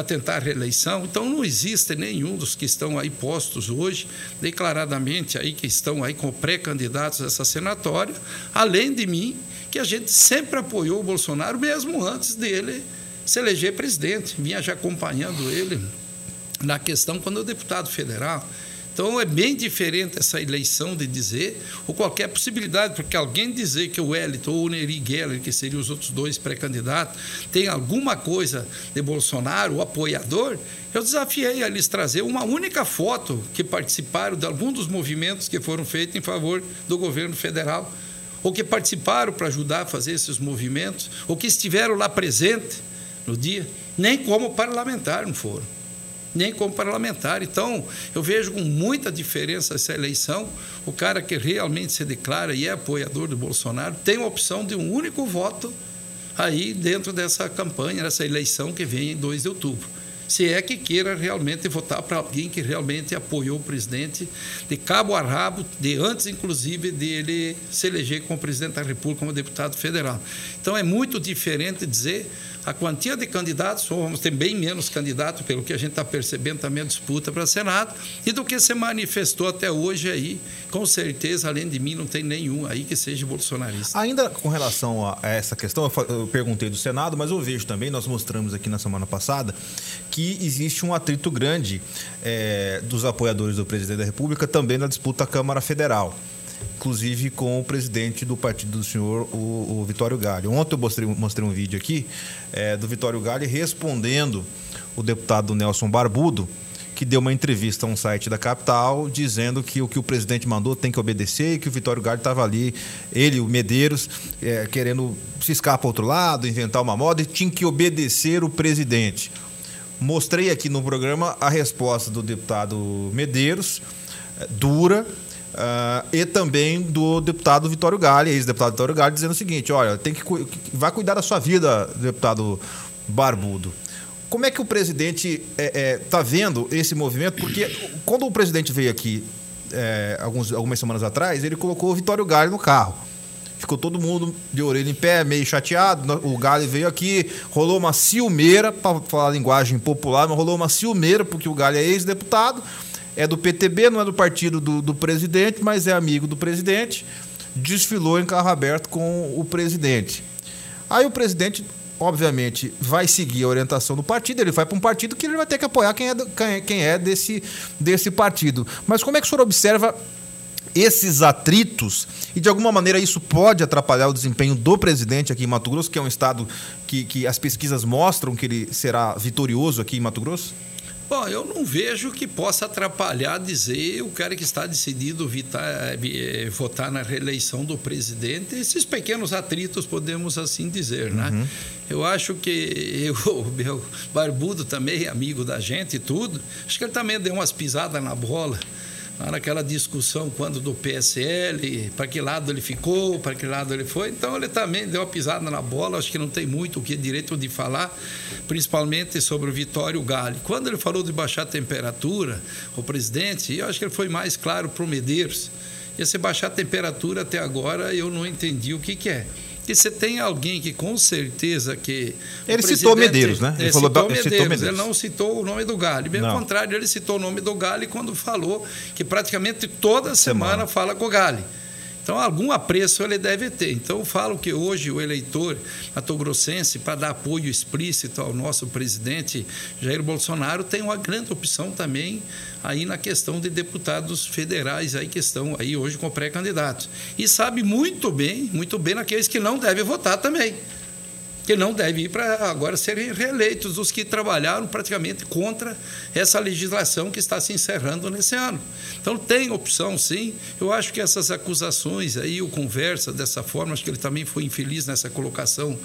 para tentar a reeleição. Então não existe nenhum dos que estão aí postos hoje, declaradamente aí que estão aí como pré-candidatos a essa senatória, além de mim, que a gente sempre apoiou o Bolsonaro mesmo antes dele se eleger presidente. Vinha já acompanhando ele na questão quando é deputado federal. Então é bem diferente essa eleição de dizer, ou qualquer possibilidade, porque alguém dizer que o Wellington ou o Neri Geller, que seriam os outros dois pré-candidatos, tem alguma coisa de Bolsonaro, o apoiador, eu desafiei a eles trazer uma única foto que participaram de algum dos movimentos que foram feitos em favor do governo federal, ou que participaram para ajudar a fazer esses movimentos, ou que estiveram lá presente no dia, nem como parlamentar não foram nem como parlamentar. Então, eu vejo com muita diferença essa eleição. O cara que realmente se declara e é apoiador do Bolsonaro tem a opção de um único voto aí dentro dessa campanha, dessa eleição que vem em 2 de outubro. Se é que queira realmente votar para alguém que realmente apoiou o presidente de cabo a rabo, de antes, inclusive, dele se eleger como presidente da República, como deputado federal. Então, é muito diferente dizer a quantia de candidatos, vamos ter bem menos candidatos, pelo que a gente está percebendo também a disputa para Senado, e do que se manifestou até hoje aí, com certeza, além de mim, não tem nenhum aí que seja bolsonarista. Ainda com relação a essa questão, eu perguntei do Senado, mas eu vejo também, nós mostramos aqui na semana passada, que existe um atrito grande eh, dos apoiadores do presidente da República também na disputa à Câmara Federal. Inclusive com o presidente do partido do senhor, o, o Vitório Galho. Ontem eu mostrei, mostrei um vídeo aqui eh, do Vitório Galho respondendo o deputado Nelson Barbudo, que deu uma entrevista a um site da capital dizendo que o que o presidente mandou tem que obedecer e que o Vitório Galho estava ali, ele, o Medeiros, eh, querendo ciscar para outro lado, inventar uma moda e tinha que obedecer o presidente. Mostrei aqui no programa a resposta do deputado Medeiros, eh, dura, ah, e também do deputado Vitório Galli, ex-deputado Vitório Galli, dizendo o seguinte: olha, tem que cu- vai cuidar da sua vida, deputado Barbudo. Como é que o presidente está vendo esse movimento? Porque quando o presidente veio aqui é, alguns, algumas semanas atrás, ele colocou o Vitório Galli no carro. Ficou todo mundo de orelha em pé, meio chateado. O Galli veio aqui, rolou uma ciumeira, para falar linguagem popular, mas rolou uma ciumeira, porque o Galli é ex-deputado, é do PTB, não é do partido do, do presidente, mas é amigo do presidente. Desfilou em carro aberto com o presidente. Aí o presidente, obviamente, vai seguir a orientação do partido, ele vai para um partido que ele vai ter que apoiar quem é, quem é- quem é desse, desse partido. Mas como é que o senhor observa esses atritos e de alguma maneira isso pode atrapalhar o desempenho do presidente aqui em Mato Grosso, que é um estado que, que as pesquisas mostram que ele será vitorioso aqui em Mato Grosso? Bom, eu não vejo que possa atrapalhar dizer o cara que está decidido vitar, eh, votar na reeleição do presidente, esses pequenos atritos, podemos assim dizer, né? Uhum. Eu acho que eu, o meu barbudo também, amigo da gente e tudo, acho que ele também deu umas pisadas na bola naquela discussão quando do PSL, para que lado ele ficou, para que lado ele foi. Então ele também deu uma pisada na bola, acho que não tem muito o que direito de falar, principalmente sobre o Vitório Gale. Quando ele falou de baixar a temperatura, o presidente, eu acho que ele foi mais claro para o Medeiros. E se baixar a temperatura até agora, eu não entendi o que, que é que você tem alguém que com certeza que. Ele citou Medeiros, né? Ele, falou, citou, Medeiros, citou Medeiros. Ele não citou o nome do Gale. Pelo contrário, ele citou o nome do Gale quando falou que praticamente toda semana, semana. fala com o Gale. Então, algum apreço ele deve ter. Então, eu falo que hoje o eleitor matogrossense, para dar apoio explícito ao nosso presidente Jair Bolsonaro, tem uma grande opção também aí na questão de deputados federais aí que estão aí hoje com pré-candidatos. E sabe muito bem, muito bem naqueles que não devem votar também que não deve ir para agora serem reeleitos os que trabalharam praticamente contra essa legislação que está se encerrando nesse ano. Então tem opção, sim. Eu acho que essas acusações aí, o conversa dessa forma, acho que ele também foi infeliz nessa colocação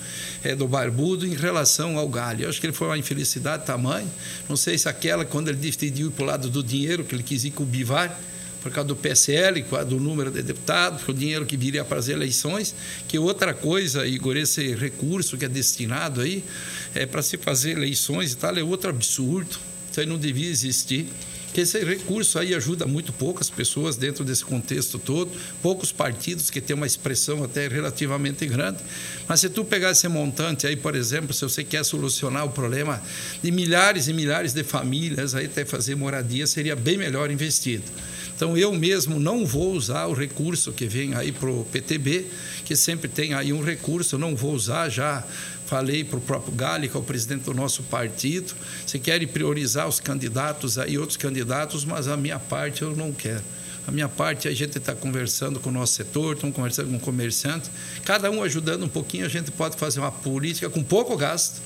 é, do Barbudo em relação ao Galho. Eu acho que ele foi uma infelicidade tamanho. Não sei se aquela, quando ele decidiu ir para o lado do dinheiro, que ele quis ir com o Bivar, por causa do PSL, do número de deputados, o dinheiro que viria para as eleições, que outra coisa, Igor, esse recurso que é destinado aí é para se fazer eleições e tal, é outro absurdo. Isso aí não devia existir que esse recurso aí ajuda muito poucas pessoas dentro desse contexto todo, poucos partidos que têm uma expressão até relativamente grande. Mas se tu pegar esse montante aí, por exemplo, se você quer solucionar o problema de milhares e milhares de famílias, aí até fazer moradia, seria bem melhor investido. Então, eu mesmo não vou usar o recurso que vem aí para o PTB, que sempre tem aí um recurso, eu não vou usar já. Falei para o próprio Gali, que é o presidente do nosso partido, se querem priorizar os candidatos aí, outros candidatos, mas a minha parte eu não quero. A minha parte, a gente está conversando com o nosso setor, estamos conversando com o comerciante, cada um ajudando um pouquinho, a gente pode fazer uma política com pouco gasto,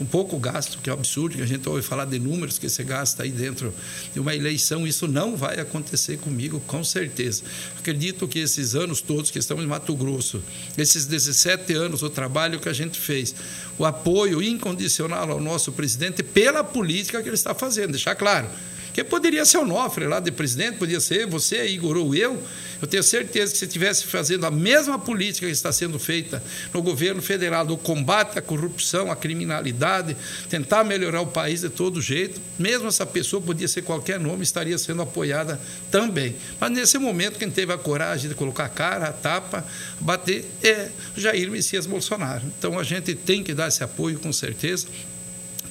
um pouco gasto, que é um absurdo, que a gente ouve falar de números que você gasta aí dentro de uma eleição. Isso não vai acontecer comigo, com certeza. Acredito que esses anos todos que estamos em Mato Grosso, esses 17 anos, o trabalho que a gente fez, o apoio incondicional ao nosso presidente pela política que ele está fazendo, deixar claro que poderia ser o Nofre lá de presidente, podia ser você, Igor ou eu. Eu tenho certeza que se estivesse fazendo a mesma política que está sendo feita no governo federal, do combate à corrupção, à criminalidade, tentar melhorar o país de todo jeito, mesmo essa pessoa podia ser qualquer nome, estaria sendo apoiada também. Mas nesse momento, quem teve a coragem de colocar a cara, a tapa, bater, é Jair Messias Bolsonaro. Então a gente tem que dar esse apoio com certeza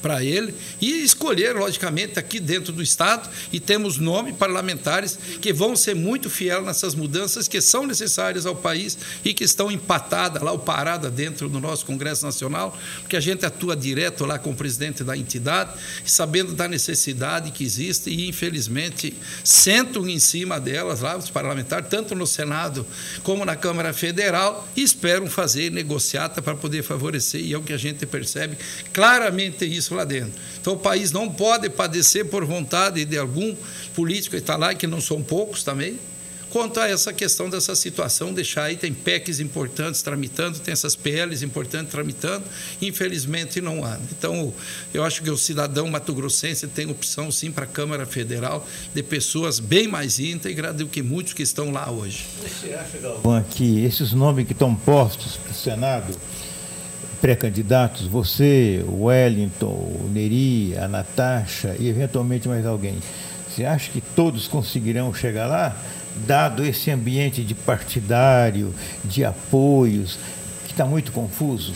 para ele e escolher, logicamente, aqui dentro do Estado, e temos nome parlamentares que vão ser muito fiéis nessas mudanças que são necessárias ao país e que estão empatadas lá, ou paradas dentro do nosso Congresso Nacional, porque a gente atua direto lá com o presidente da entidade, sabendo da necessidade que existe e, infelizmente, sentam em cima delas lá, os parlamentares, tanto no Senado como na Câmara Federal, e esperam fazer negociata para poder favorecer, e é o que a gente percebe claramente isso lá dentro. Então o país não pode padecer por vontade de algum político que está lá, que não são poucos também, quanto a essa questão dessa situação, deixar aí, tem PECs importantes tramitando, tem essas PLs importantes tramitando, infelizmente não há. Então, eu acho que o cidadão mato-grossense tem opção, sim, para a Câmara Federal, de pessoas bem mais íntegras do que muitos que estão lá hoje. Você acha, Galvão, que esses nomes que estão postos para o Senado, pré-candidatos, você, o Wellington, o Neri, a Natasha e eventualmente mais alguém, você acha que todos conseguirão chegar lá, dado esse ambiente de partidário, de apoios, que está muito confuso?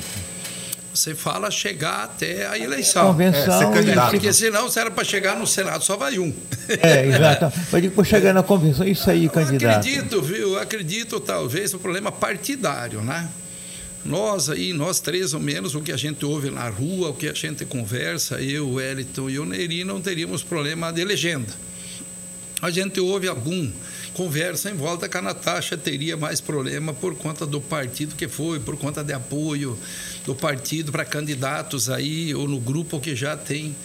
Você fala chegar até a eleição. Convenção. É, é, porque senão, se era para chegar no Senado, só vai um. É, exato. Mas depois chegar na convenção, isso aí, candidato. Acredito, viu? Acredito, talvez, o problema partidário, né? Nós aí, nós três ou menos, o que a gente ouve na rua, o que a gente conversa, eu, Wellington e o Neri, não teríamos problema de legenda. a gente ouve algum conversa em volta que a Natasha teria mais problema por conta do partido que foi, por conta de apoio do partido para candidatos aí, ou no grupo que já tem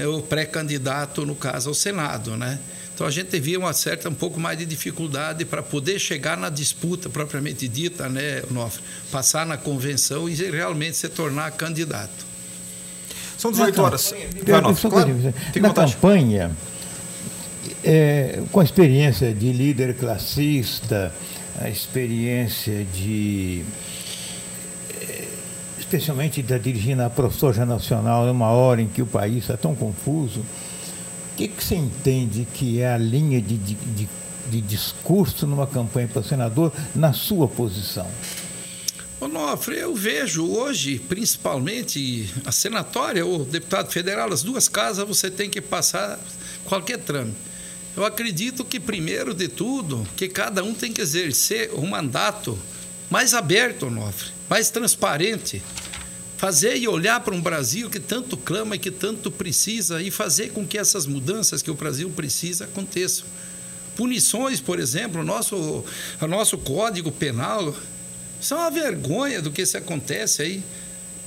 o pré-candidato, no caso, ao Senado, né? Então a gente via uma certa, um pouco mais de dificuldade para poder chegar na disputa propriamente dita, né, Onofre? Passar na convenção e realmente se tornar candidato. São 18 horas. Eu, eu só Claro. na vontade. campanha, é, com a experiência de líder classista, a experiência de. É, especialmente da dirigindo a soja nacional numa hora em que o país está tão confuso, o que, que você entende que é a linha de, de, de, de discurso numa campanha para senador na sua posição? Onofre, eu vejo hoje, principalmente a senatória ou deputado federal, as duas casas você tem que passar qualquer trâmite. Eu acredito que, primeiro de tudo, que cada um tem que exercer um mandato mais aberto, Onofre, mais transparente. Fazer e olhar para um Brasil que tanto clama e que tanto precisa e fazer com que essas mudanças que o Brasil precisa aconteçam. Punições, por exemplo, o nosso, o nosso Código Penal, é uma vergonha do que se acontece aí.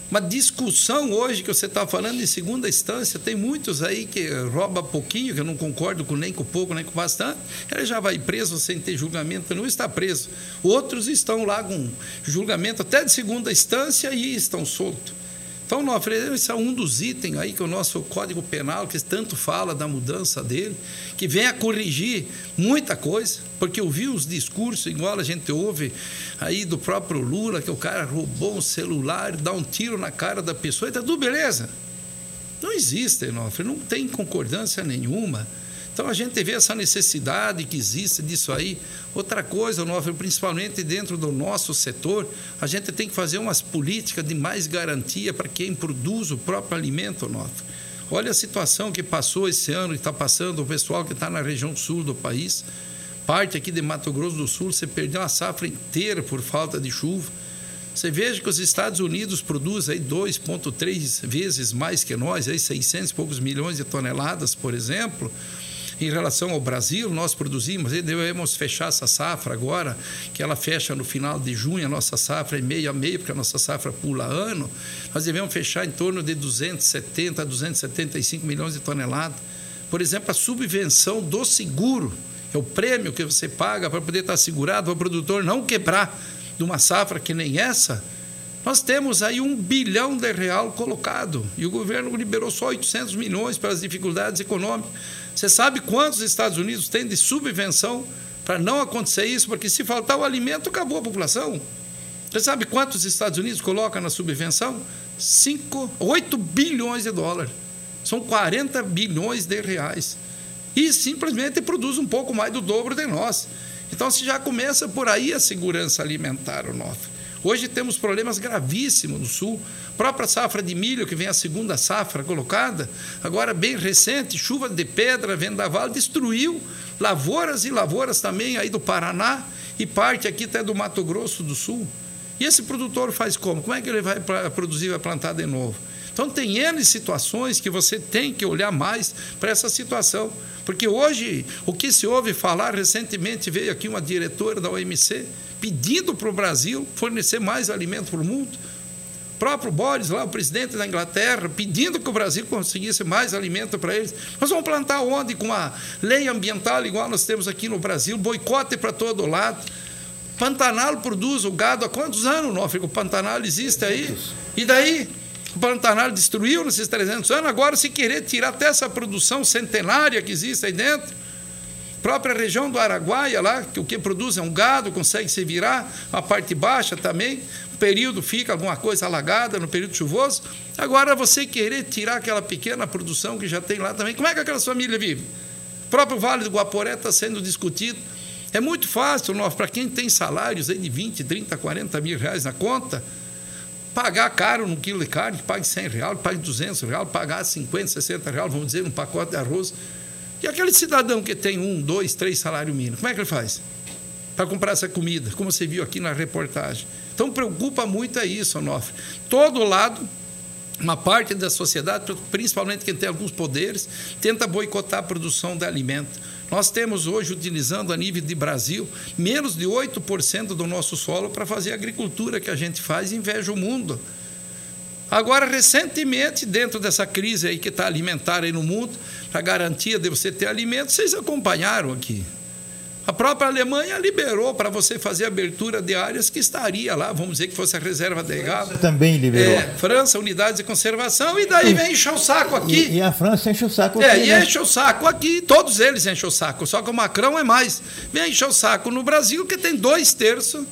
Uma discussão hoje que você está falando em segunda instância, tem muitos aí que rouba pouquinho, que eu não concordo com nem com pouco, nem com bastante, ele já vai preso sem ter julgamento, não está preso. Outros estão lá com julgamento até de segunda instância e estão soltos. Então, nós esse é um dos itens aí que o nosso Código Penal, que tanto fala da mudança dele, que vem a corrigir muita coisa, porque eu vi os discursos, igual a gente ouve aí do próprio Lula, que o cara roubou um celular, dá um tiro na cara da pessoa e tá tudo beleza. Não existe, Enofre, não tem concordância nenhuma. Então a gente vê essa necessidade que existe disso aí. Outra coisa, Onofre, principalmente dentro do nosso setor, a gente tem que fazer umas políticas de mais garantia para quem produz o próprio alimento, Onofre. Olha a situação que passou esse ano e está passando o pessoal que está na região sul do país. Parte aqui de Mato Grosso do Sul, você perdeu a safra inteira por falta de chuva. Você veja que os Estados Unidos produzem aí 2,3 vezes mais que nós, aí 600 e poucos milhões de toneladas, por exemplo. Em relação ao Brasil, nós produzimos, devemos fechar essa safra agora, que ela fecha no final de junho, a nossa safra é meio a meio, porque a nossa safra pula ano. Nós devemos fechar em torno de 270 a 275 milhões de toneladas. Por exemplo, a subvenção do seguro, é o prêmio que você paga para poder estar segurado, para o produtor não quebrar de uma safra que nem essa, nós temos aí um bilhão de real colocado e o governo liberou só 800 milhões para as dificuldades econômicas. Você sabe quantos Estados Unidos têm de subvenção para não acontecer isso? Porque se faltar o alimento, acabou a população. Você sabe quantos Estados Unidos colocam na subvenção? 5, 8 bilhões de dólares. São 40 bilhões de reais. E simplesmente produz um pouco mais do dobro de nós. Então, se já começa por aí a segurança alimentar o nosso. Hoje temos problemas gravíssimos no sul. Própria safra de milho, que vem a segunda safra colocada, agora bem recente, chuva de pedra, vendaval, destruiu lavouras e lavouras também aí do Paraná e parte aqui até do Mato Grosso do Sul. E esse produtor faz como? Como é que ele vai produzir, vai plantar de novo? Então, tem N situações que você tem que olhar mais para essa situação. Porque hoje, o que se ouve falar, recentemente veio aqui uma diretora da OMC pedindo para o Brasil fornecer mais alimento para o mundo. O próprio Boris, lá, o presidente da Inglaterra, pedindo que o Brasil conseguisse mais alimento para eles. Nós vamos plantar onde? Com uma lei ambiental igual nós temos aqui no Brasil, boicote para todo lado. Pantanal produz o gado há quantos anos, Nófrico? O Pantanal existe aí? E daí? O Pantanal destruiu nesses 300 anos, agora se querer tirar até essa produção centenária que existe aí dentro, própria região do Araguaia lá, que o que produz é um gado, consegue se virar, a parte baixa também, o período fica alguma coisa alagada no período chuvoso, agora você querer tirar aquela pequena produção que já tem lá também, como é que aquelas famílias vivem? O próprio Vale do Guaporé está sendo discutido, é muito fácil, para quem tem salários aí de 20, 30, 40 mil reais na conta, pagar caro num quilo de carne, pague 100 reais, pague 200 reais, pagar 50, 60 reais, vamos dizer, um pacote de arroz. E aquele cidadão que tem um, dois, três salários mínimos, como é que ele faz? Para comprar essa comida, como você viu aqui na reportagem. Então, preocupa muito é isso, Onofre. Todo lado, uma parte da sociedade, principalmente quem tem alguns poderes, tenta boicotar a produção de alimento. Nós temos hoje, utilizando a nível de Brasil, menos de 8% do nosso solo para fazer a agricultura que a gente faz e inveja o mundo. Agora, recentemente, dentro dessa crise aí que está alimentar aí no mundo, a garantia de você ter alimento, vocês acompanharam aqui. A própria Alemanha liberou para você fazer abertura de áreas que estaria lá, vamos dizer que fosse a reserva de gado. Também liberou. É, França, unidades de conservação, e daí vem encher o saco aqui. E, e a França enche o saco É, aqui, e né? enche o saco aqui, todos eles enchem o saco, só que o Macron é mais. Vem encher o saco no Brasil, que tem dois terços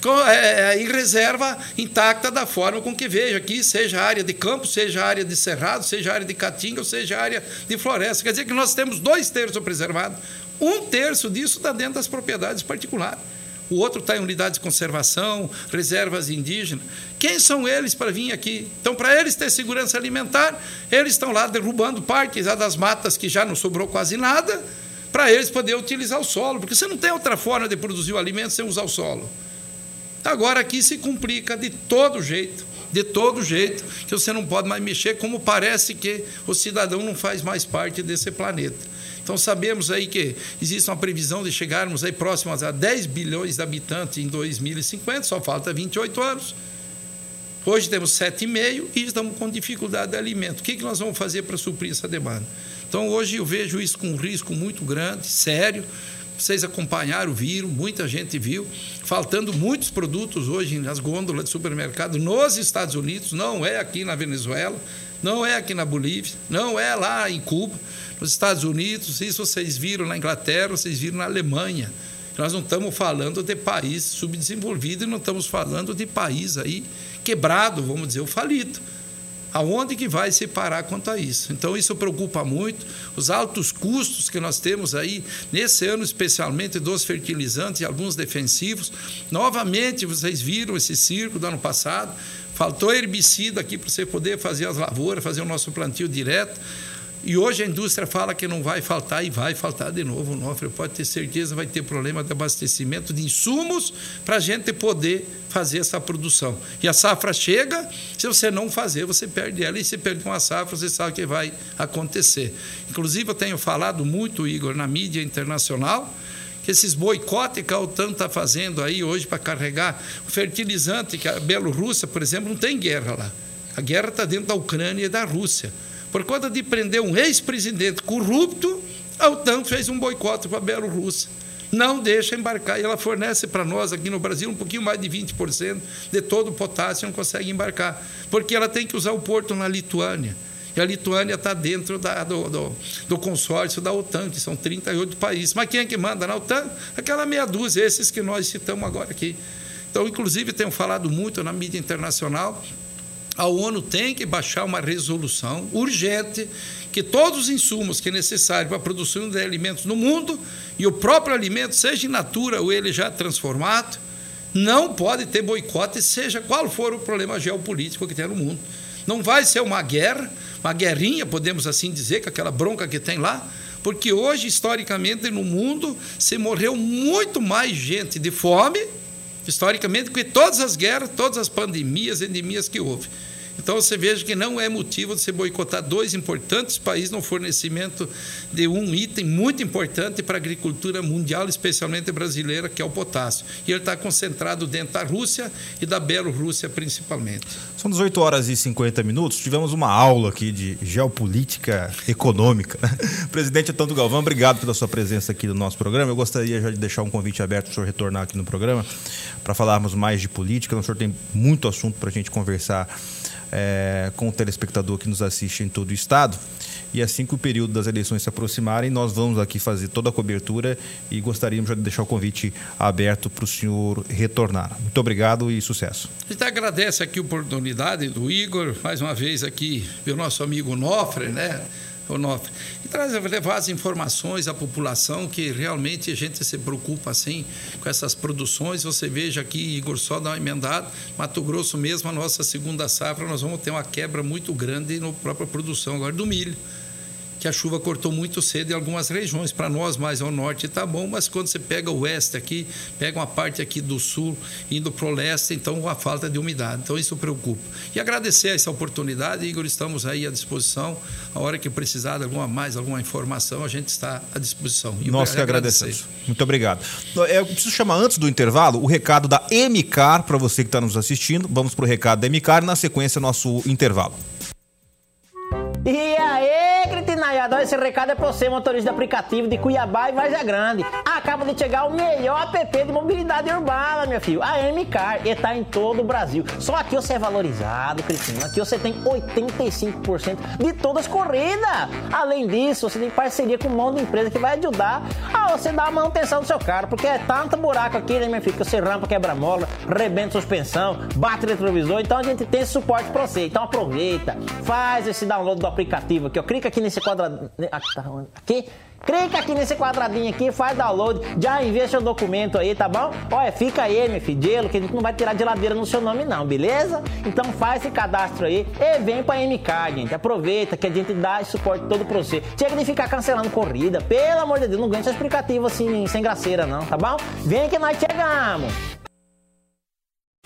com- é, em reserva intacta da forma com que vejo aqui, seja área de campo, seja área de cerrado, seja área de caatinga, ou seja área de floresta. Quer dizer que nós temos dois terços preservados. Um terço disso está dentro das propriedades particulares. O outro está em unidades de conservação, reservas indígenas. Quem são eles para vir aqui? Então, para eles ter segurança alimentar, eles estão lá derrubando partes das matas que já não sobrou quase nada, para eles poderem utilizar o solo, porque você não tem outra forma de produzir o alimento sem usar o solo. Agora aqui se complica de todo jeito, de todo jeito, que você não pode mais mexer, como parece que o cidadão não faz mais parte desse planeta. Então sabemos aí que existe uma previsão de chegarmos aí próximos a 10 bilhões de habitantes em 2050, só falta 28 anos. Hoje temos 7,5 e estamos com dificuldade de alimento. O que que nós vamos fazer para suprir essa demanda? Então hoje eu vejo isso com um risco muito grande, sério. Vocês acompanharam, viram, muita gente viu, faltando muitos produtos hoje nas gôndolas de supermercado nos Estados Unidos, não é aqui na Venezuela, não é aqui na Bolívia, não é lá em Cuba, nos Estados Unidos, isso vocês viram na Inglaterra, vocês viram na Alemanha. Nós não estamos falando de país subdesenvolvido e não estamos falando de país aí quebrado, vamos dizer, o falido. Aonde que vai se parar quanto a isso? Então, isso preocupa muito. Os altos custos que nós temos aí, nesse ano especialmente, dos fertilizantes e alguns defensivos. Novamente, vocês viram esse circo do ano passado. Faltou herbicida aqui para você poder fazer as lavouras, fazer o nosso plantio direto. E hoje a indústria fala que não vai faltar e vai faltar de novo. O Nofre pode ter certeza vai ter problema de abastecimento de insumos para a gente poder fazer essa produção. E a safra chega, se você não fazer, você perde ela. E se perder uma safra, você sabe o que vai acontecer. Inclusive, eu tenho falado muito, Igor, na mídia internacional, que esses boicotes que a OTAN está fazendo aí hoje para carregar o fertilizante, que a Bielorrússia, por exemplo, não tem guerra lá. A guerra está dentro da Ucrânia e da Rússia. Por conta de prender um ex-presidente corrupto, a OTAN fez um boicote para a Bielorrússia. Não deixa embarcar. E ela fornece para nós aqui no Brasil um pouquinho mais de 20% de todo o potássio, não consegue embarcar. Porque ela tem que usar o porto na Lituânia. E a Lituânia está dentro da, do, do, do, consórcio da OTAN, que são 38 países. Mas quem é que manda na OTAN? Aquela meia dúzia, esses que nós citamos agora aqui. Então, inclusive, tenho falado muito na mídia internacional a ONU tem que baixar uma resolução urgente que todos os insumos que é necessário para a produção de alimentos no mundo e o próprio alimento, seja in natura ou ele já transformado, não pode ter boicote, seja qual for o problema geopolítico que tem no mundo. Não vai ser uma guerra, uma guerrinha, podemos assim dizer, com aquela bronca que tem lá, porque hoje, historicamente, no mundo, se morreu muito mais gente de fome historicamente, que todas as guerras, todas as pandemias, endemias que houve. Então você veja que não é motivo de se boicotar dois importantes países no fornecimento de um item muito importante para a agricultura mundial, especialmente brasileira, que é o potássio. E ele está concentrado dentro da Rússia e da Bielorrússia principalmente. São 18 horas e 50 minutos. Tivemos uma aula aqui de geopolítica econômica. Presidente Antônio Galvão, obrigado pela sua presença aqui no nosso programa. Eu gostaria já de deixar um convite aberto para o senhor retornar aqui no programa para falarmos mais de política. O senhor tem muito assunto para a gente conversar é, com o telespectador que nos assiste em todo o estado. E assim que o período das eleições se aproximarem, nós vamos aqui fazer toda a cobertura e gostaríamos já de deixar o convite aberto para o senhor retornar. Muito obrigado e sucesso. A gente agradece aqui a oportunidade do Igor, mais uma vez aqui, o nosso amigo Nofre, né? Onofre, e traz levar as informações à população que realmente a gente se preocupa assim com essas produções. Você veja aqui, Igor, só dá uma emendada, Mato Grosso mesmo, a nossa segunda safra, nós vamos ter uma quebra muito grande na própria produção agora do milho que a chuva cortou muito cedo em algumas regiões. Para nós, mais ao norte, está bom, mas quando você pega o oeste aqui, pega uma parte aqui do sul, indo para o leste, então a falta de umidade. Então isso preocupa. E agradecer essa oportunidade, Igor, estamos aí à disposição. A hora que precisar de alguma mais, alguma informação, a gente está à disposição. E Nós que agradecer. agradecemos. Muito obrigado. É, Eu preciso chamar antes do intervalo o recado da MCAR para você que está nos assistindo. Vamos para o recado da MCAR e na sequência nosso intervalo. E aí, cretinaiada, esse recado é pra você, motorista de aplicativo de Cuiabá e Várzea Grande. Acaba de chegar o melhor app de mobilidade urbana, meu filho, a M-Car, e tá em todo o Brasil. Só aqui você é valorizado, cretino, aqui você tem 85% de todas as corridas. Além disso, você tem parceria com um monte de empresa que vai ajudar a você dar a manutenção do seu carro, porque é tanto buraco aqui, né, meu filho, que você rampa, quebra mola, rebenta suspensão, bate retrovisor, então a gente tem esse suporte pra você. Então aproveita, faz esse download do aplicativo aqui, ó. Clica aqui nesse quadradinho. Aqui, tá aqui. Clica aqui nesse quadradinho aqui, faz download, já envia seu documento aí, tá bom? Olha, fica aí, meu filho, gelo, que a gente não vai tirar geladeira no seu nome não, beleza? Então faz esse cadastro aí e vem pra MK, gente. Aproveita que a gente dá suporte todo pra você. Chega de ficar cancelando corrida, pelo amor de Deus, não ganha esse aplicativo assim, sem graceira não, tá bom? Vem que nós chegamos.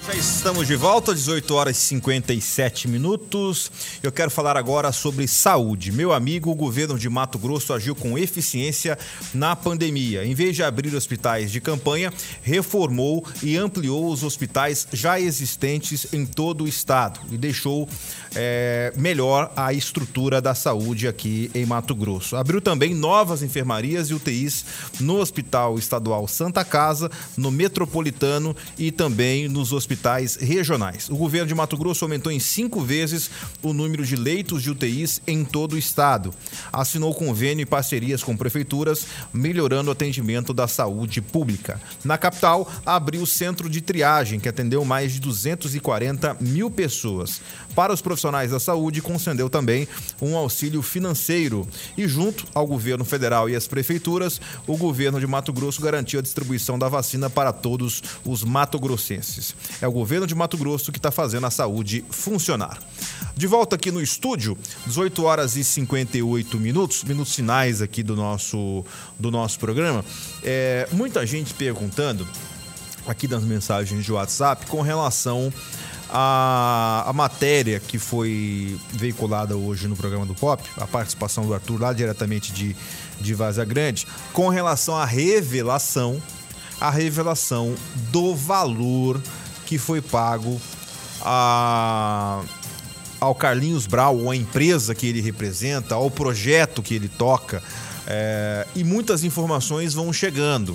Já estamos de volta, 18 horas e 57 minutos. Eu quero falar agora sobre saúde. Meu amigo, o governo de Mato Grosso agiu com eficiência na pandemia. Em vez de abrir hospitais de campanha, reformou e ampliou os hospitais já existentes em todo o estado e deixou é, melhor a estrutura da saúde aqui em Mato Grosso. Abriu também novas enfermarias e UTIs no Hospital Estadual Santa Casa, no Metropolitano e também nos hospitais regionais. O governo de Mato Grosso aumentou em cinco vezes o número de leitos de UTIs em todo o estado. Assinou convênio e parcerias com prefeituras, melhorando o atendimento da saúde pública. Na capital, abriu o centro de triagem, que atendeu mais de 240 mil pessoas. Para os profissionais da saúde, concedeu também um auxílio financeiro. E junto ao governo federal e às prefeituras, o governo de Mato Grosso garantiu a distribuição da vacina para todos os matogrossenses. É o governo de Mato Grosso que está fazendo a saúde funcionar. De volta aqui no estúdio, 18 horas e 58 minutos, minutos finais aqui do nosso, do nosso programa. É, muita gente perguntando aqui nas mensagens de WhatsApp com relação à, à matéria que foi veiculada hoje no programa do Pop, a participação do Arthur lá diretamente de, de Vaza Grande, com relação à revelação, a revelação do valor que foi pago a, ao Carlinhos Brau, à empresa que ele representa, ao projeto que ele toca, é, e muitas informações vão chegando.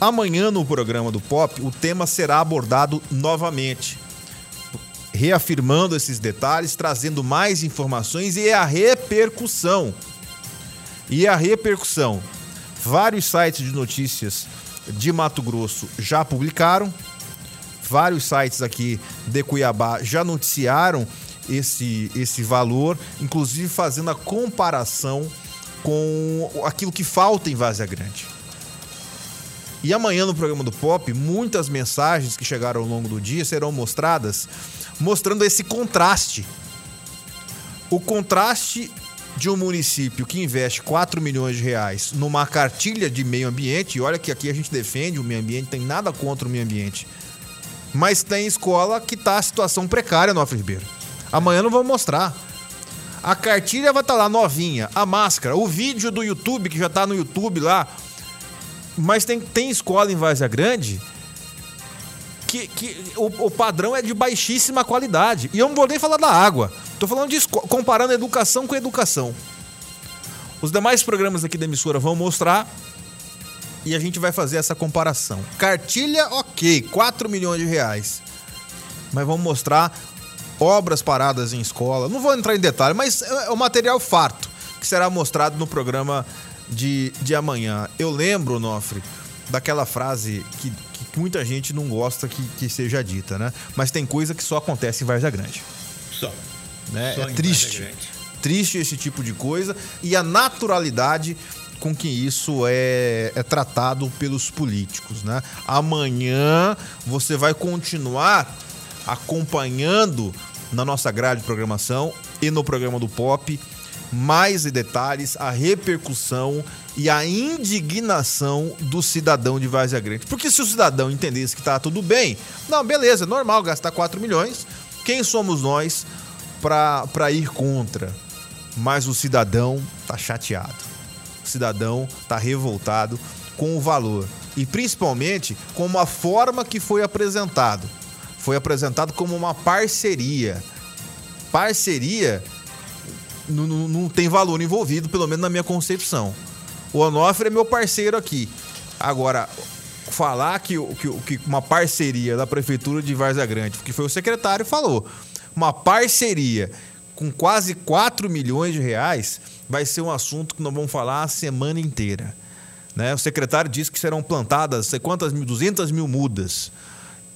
Amanhã no programa do Pop, o tema será abordado novamente, reafirmando esses detalhes, trazendo mais informações e a repercussão. E a repercussão. Vários sites de notícias de Mato Grosso já publicaram, vários sites aqui de Cuiabá já noticiaram esse, esse valor, inclusive fazendo a comparação com aquilo que falta em Várzea Grande. E amanhã no programa do Pop, muitas mensagens que chegaram ao longo do dia serão mostradas, mostrando esse contraste. O contraste de um município que investe 4 milhões de reais numa cartilha de meio ambiente, e olha que aqui a gente defende o meio ambiente, tem nada contra o meio ambiente. Mas tem escola que está a situação precária no Alfredo Ribeiro. Amanhã não vamos mostrar. A cartilha vai estar tá lá novinha, a máscara, o vídeo do YouTube que já está no YouTube lá, mas tem, tem escola em Várzea Grande que, que o, o, padrão é de baixíssima qualidade. E eu não vou nem falar da água. Tô falando de comparando educação com educação. Os demais programas aqui da emissora vão mostrar e a gente vai fazer essa comparação. Cartilha, ok, 4 milhões de reais. Mas vamos mostrar obras paradas em escola. Não vou entrar em detalhe, mas é o material farto que será mostrado no programa de, de amanhã. Eu lembro, Nofre, daquela frase que, que muita gente não gosta que, que seja dita, né? Mas tem coisa que só acontece em Varza Grande. Só. Né? Só é triste. Triste esse tipo de coisa e a naturalidade com que isso é, é tratado pelos políticos, né? Amanhã você vai continuar acompanhando na nossa grade de programação e no programa do Pop mais detalhes, a repercussão e a indignação do cidadão de Várzea Grande. Porque se o cidadão entendesse que tá tudo bem, não, beleza, é normal gastar 4 milhões. Quem somos nós para ir contra? Mas o cidadão tá chateado. Cidadão tá revoltado com o valor e principalmente com a forma que foi apresentado. Foi apresentado como uma parceria. Parceria não, não, tem valor envolvido, pelo menos na minha concepção. O Onofre é meu parceiro aqui. Agora, falar que, que, que uma parceria da Prefeitura de Várzea Grande, que foi o secretário falou, uma parceria com quase 4 milhões de reais vai ser um assunto que nós vamos falar a semana inteira. Né? O secretário disse que serão plantadas sei quantas mil, 200 mil mudas.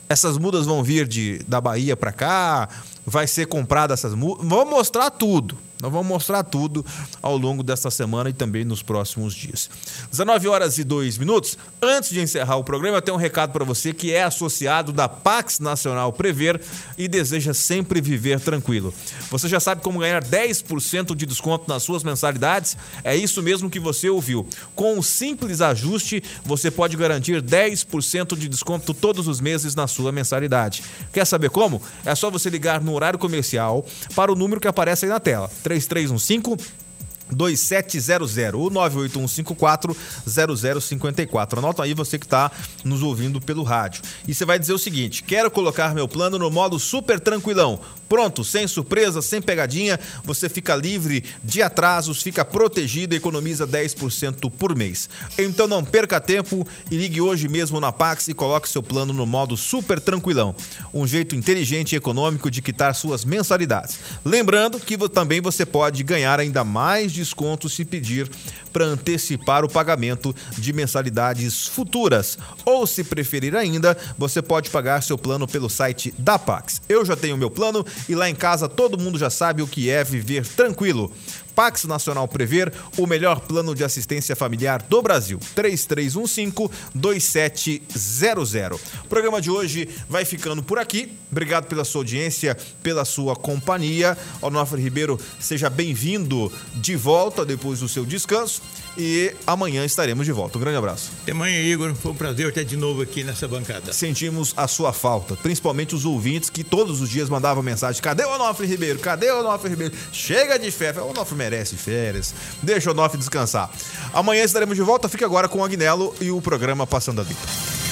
Essas mudas vão vir de, da Bahia para cá, vai ser comprada essas mudas. Vamos mostrar tudo. Nós vamos mostrar tudo ao longo desta semana e também nos próximos dias. 19 horas e 2 minutos. Antes de encerrar o programa, eu tenho um recado para você que é associado da Pax Nacional Prever e deseja sempre viver tranquilo. Você já sabe como ganhar 10% de desconto nas suas mensalidades? É isso mesmo que você ouviu. Com um simples ajuste, você pode garantir 10% de desconto todos os meses na sua mensalidade. Quer saber como? É só você ligar no horário comercial para o número que aparece aí na tela. 3315 2700 ou 98154 0054. Anota aí você que está nos ouvindo pelo rádio. E você vai dizer o seguinte: quero colocar meu plano no modo super tranquilão. Pronto, sem surpresa, sem pegadinha, você fica livre de atrasos, fica protegido e economiza 10% por mês. Então não perca tempo e ligue hoje mesmo na Pax e coloque seu plano no modo super tranquilão. Um jeito inteligente e econômico de quitar suas mensalidades. Lembrando que também você pode ganhar ainda mais desconto se pedir para antecipar o pagamento de mensalidades futuras. Ou, se preferir ainda, você pode pagar seu plano pelo site da Pax. Eu já tenho meu plano e lá em casa todo mundo já sabe o que é viver tranquilo. Pax Nacional Prever, o melhor plano de assistência familiar do Brasil. 3315-2700. O programa de hoje vai ficando por aqui. Obrigado pela sua audiência, pela sua companhia. Onofre Ribeiro, seja bem-vindo de volta depois do seu descanso. E amanhã estaremos de volta. Um grande abraço. Até amanhã, Igor. Foi um prazer estar de novo aqui nessa bancada. Sentimos a sua falta, principalmente os ouvintes que todos os dias mandavam mensagem: cadê o Onofre Ribeiro? Cadê o Onofre Ribeiro? Chega de férias. O Onofre merece férias. Deixa o Onofre descansar. Amanhã estaremos de volta. Fique agora com o Agnello e o programa Passando a Limpo.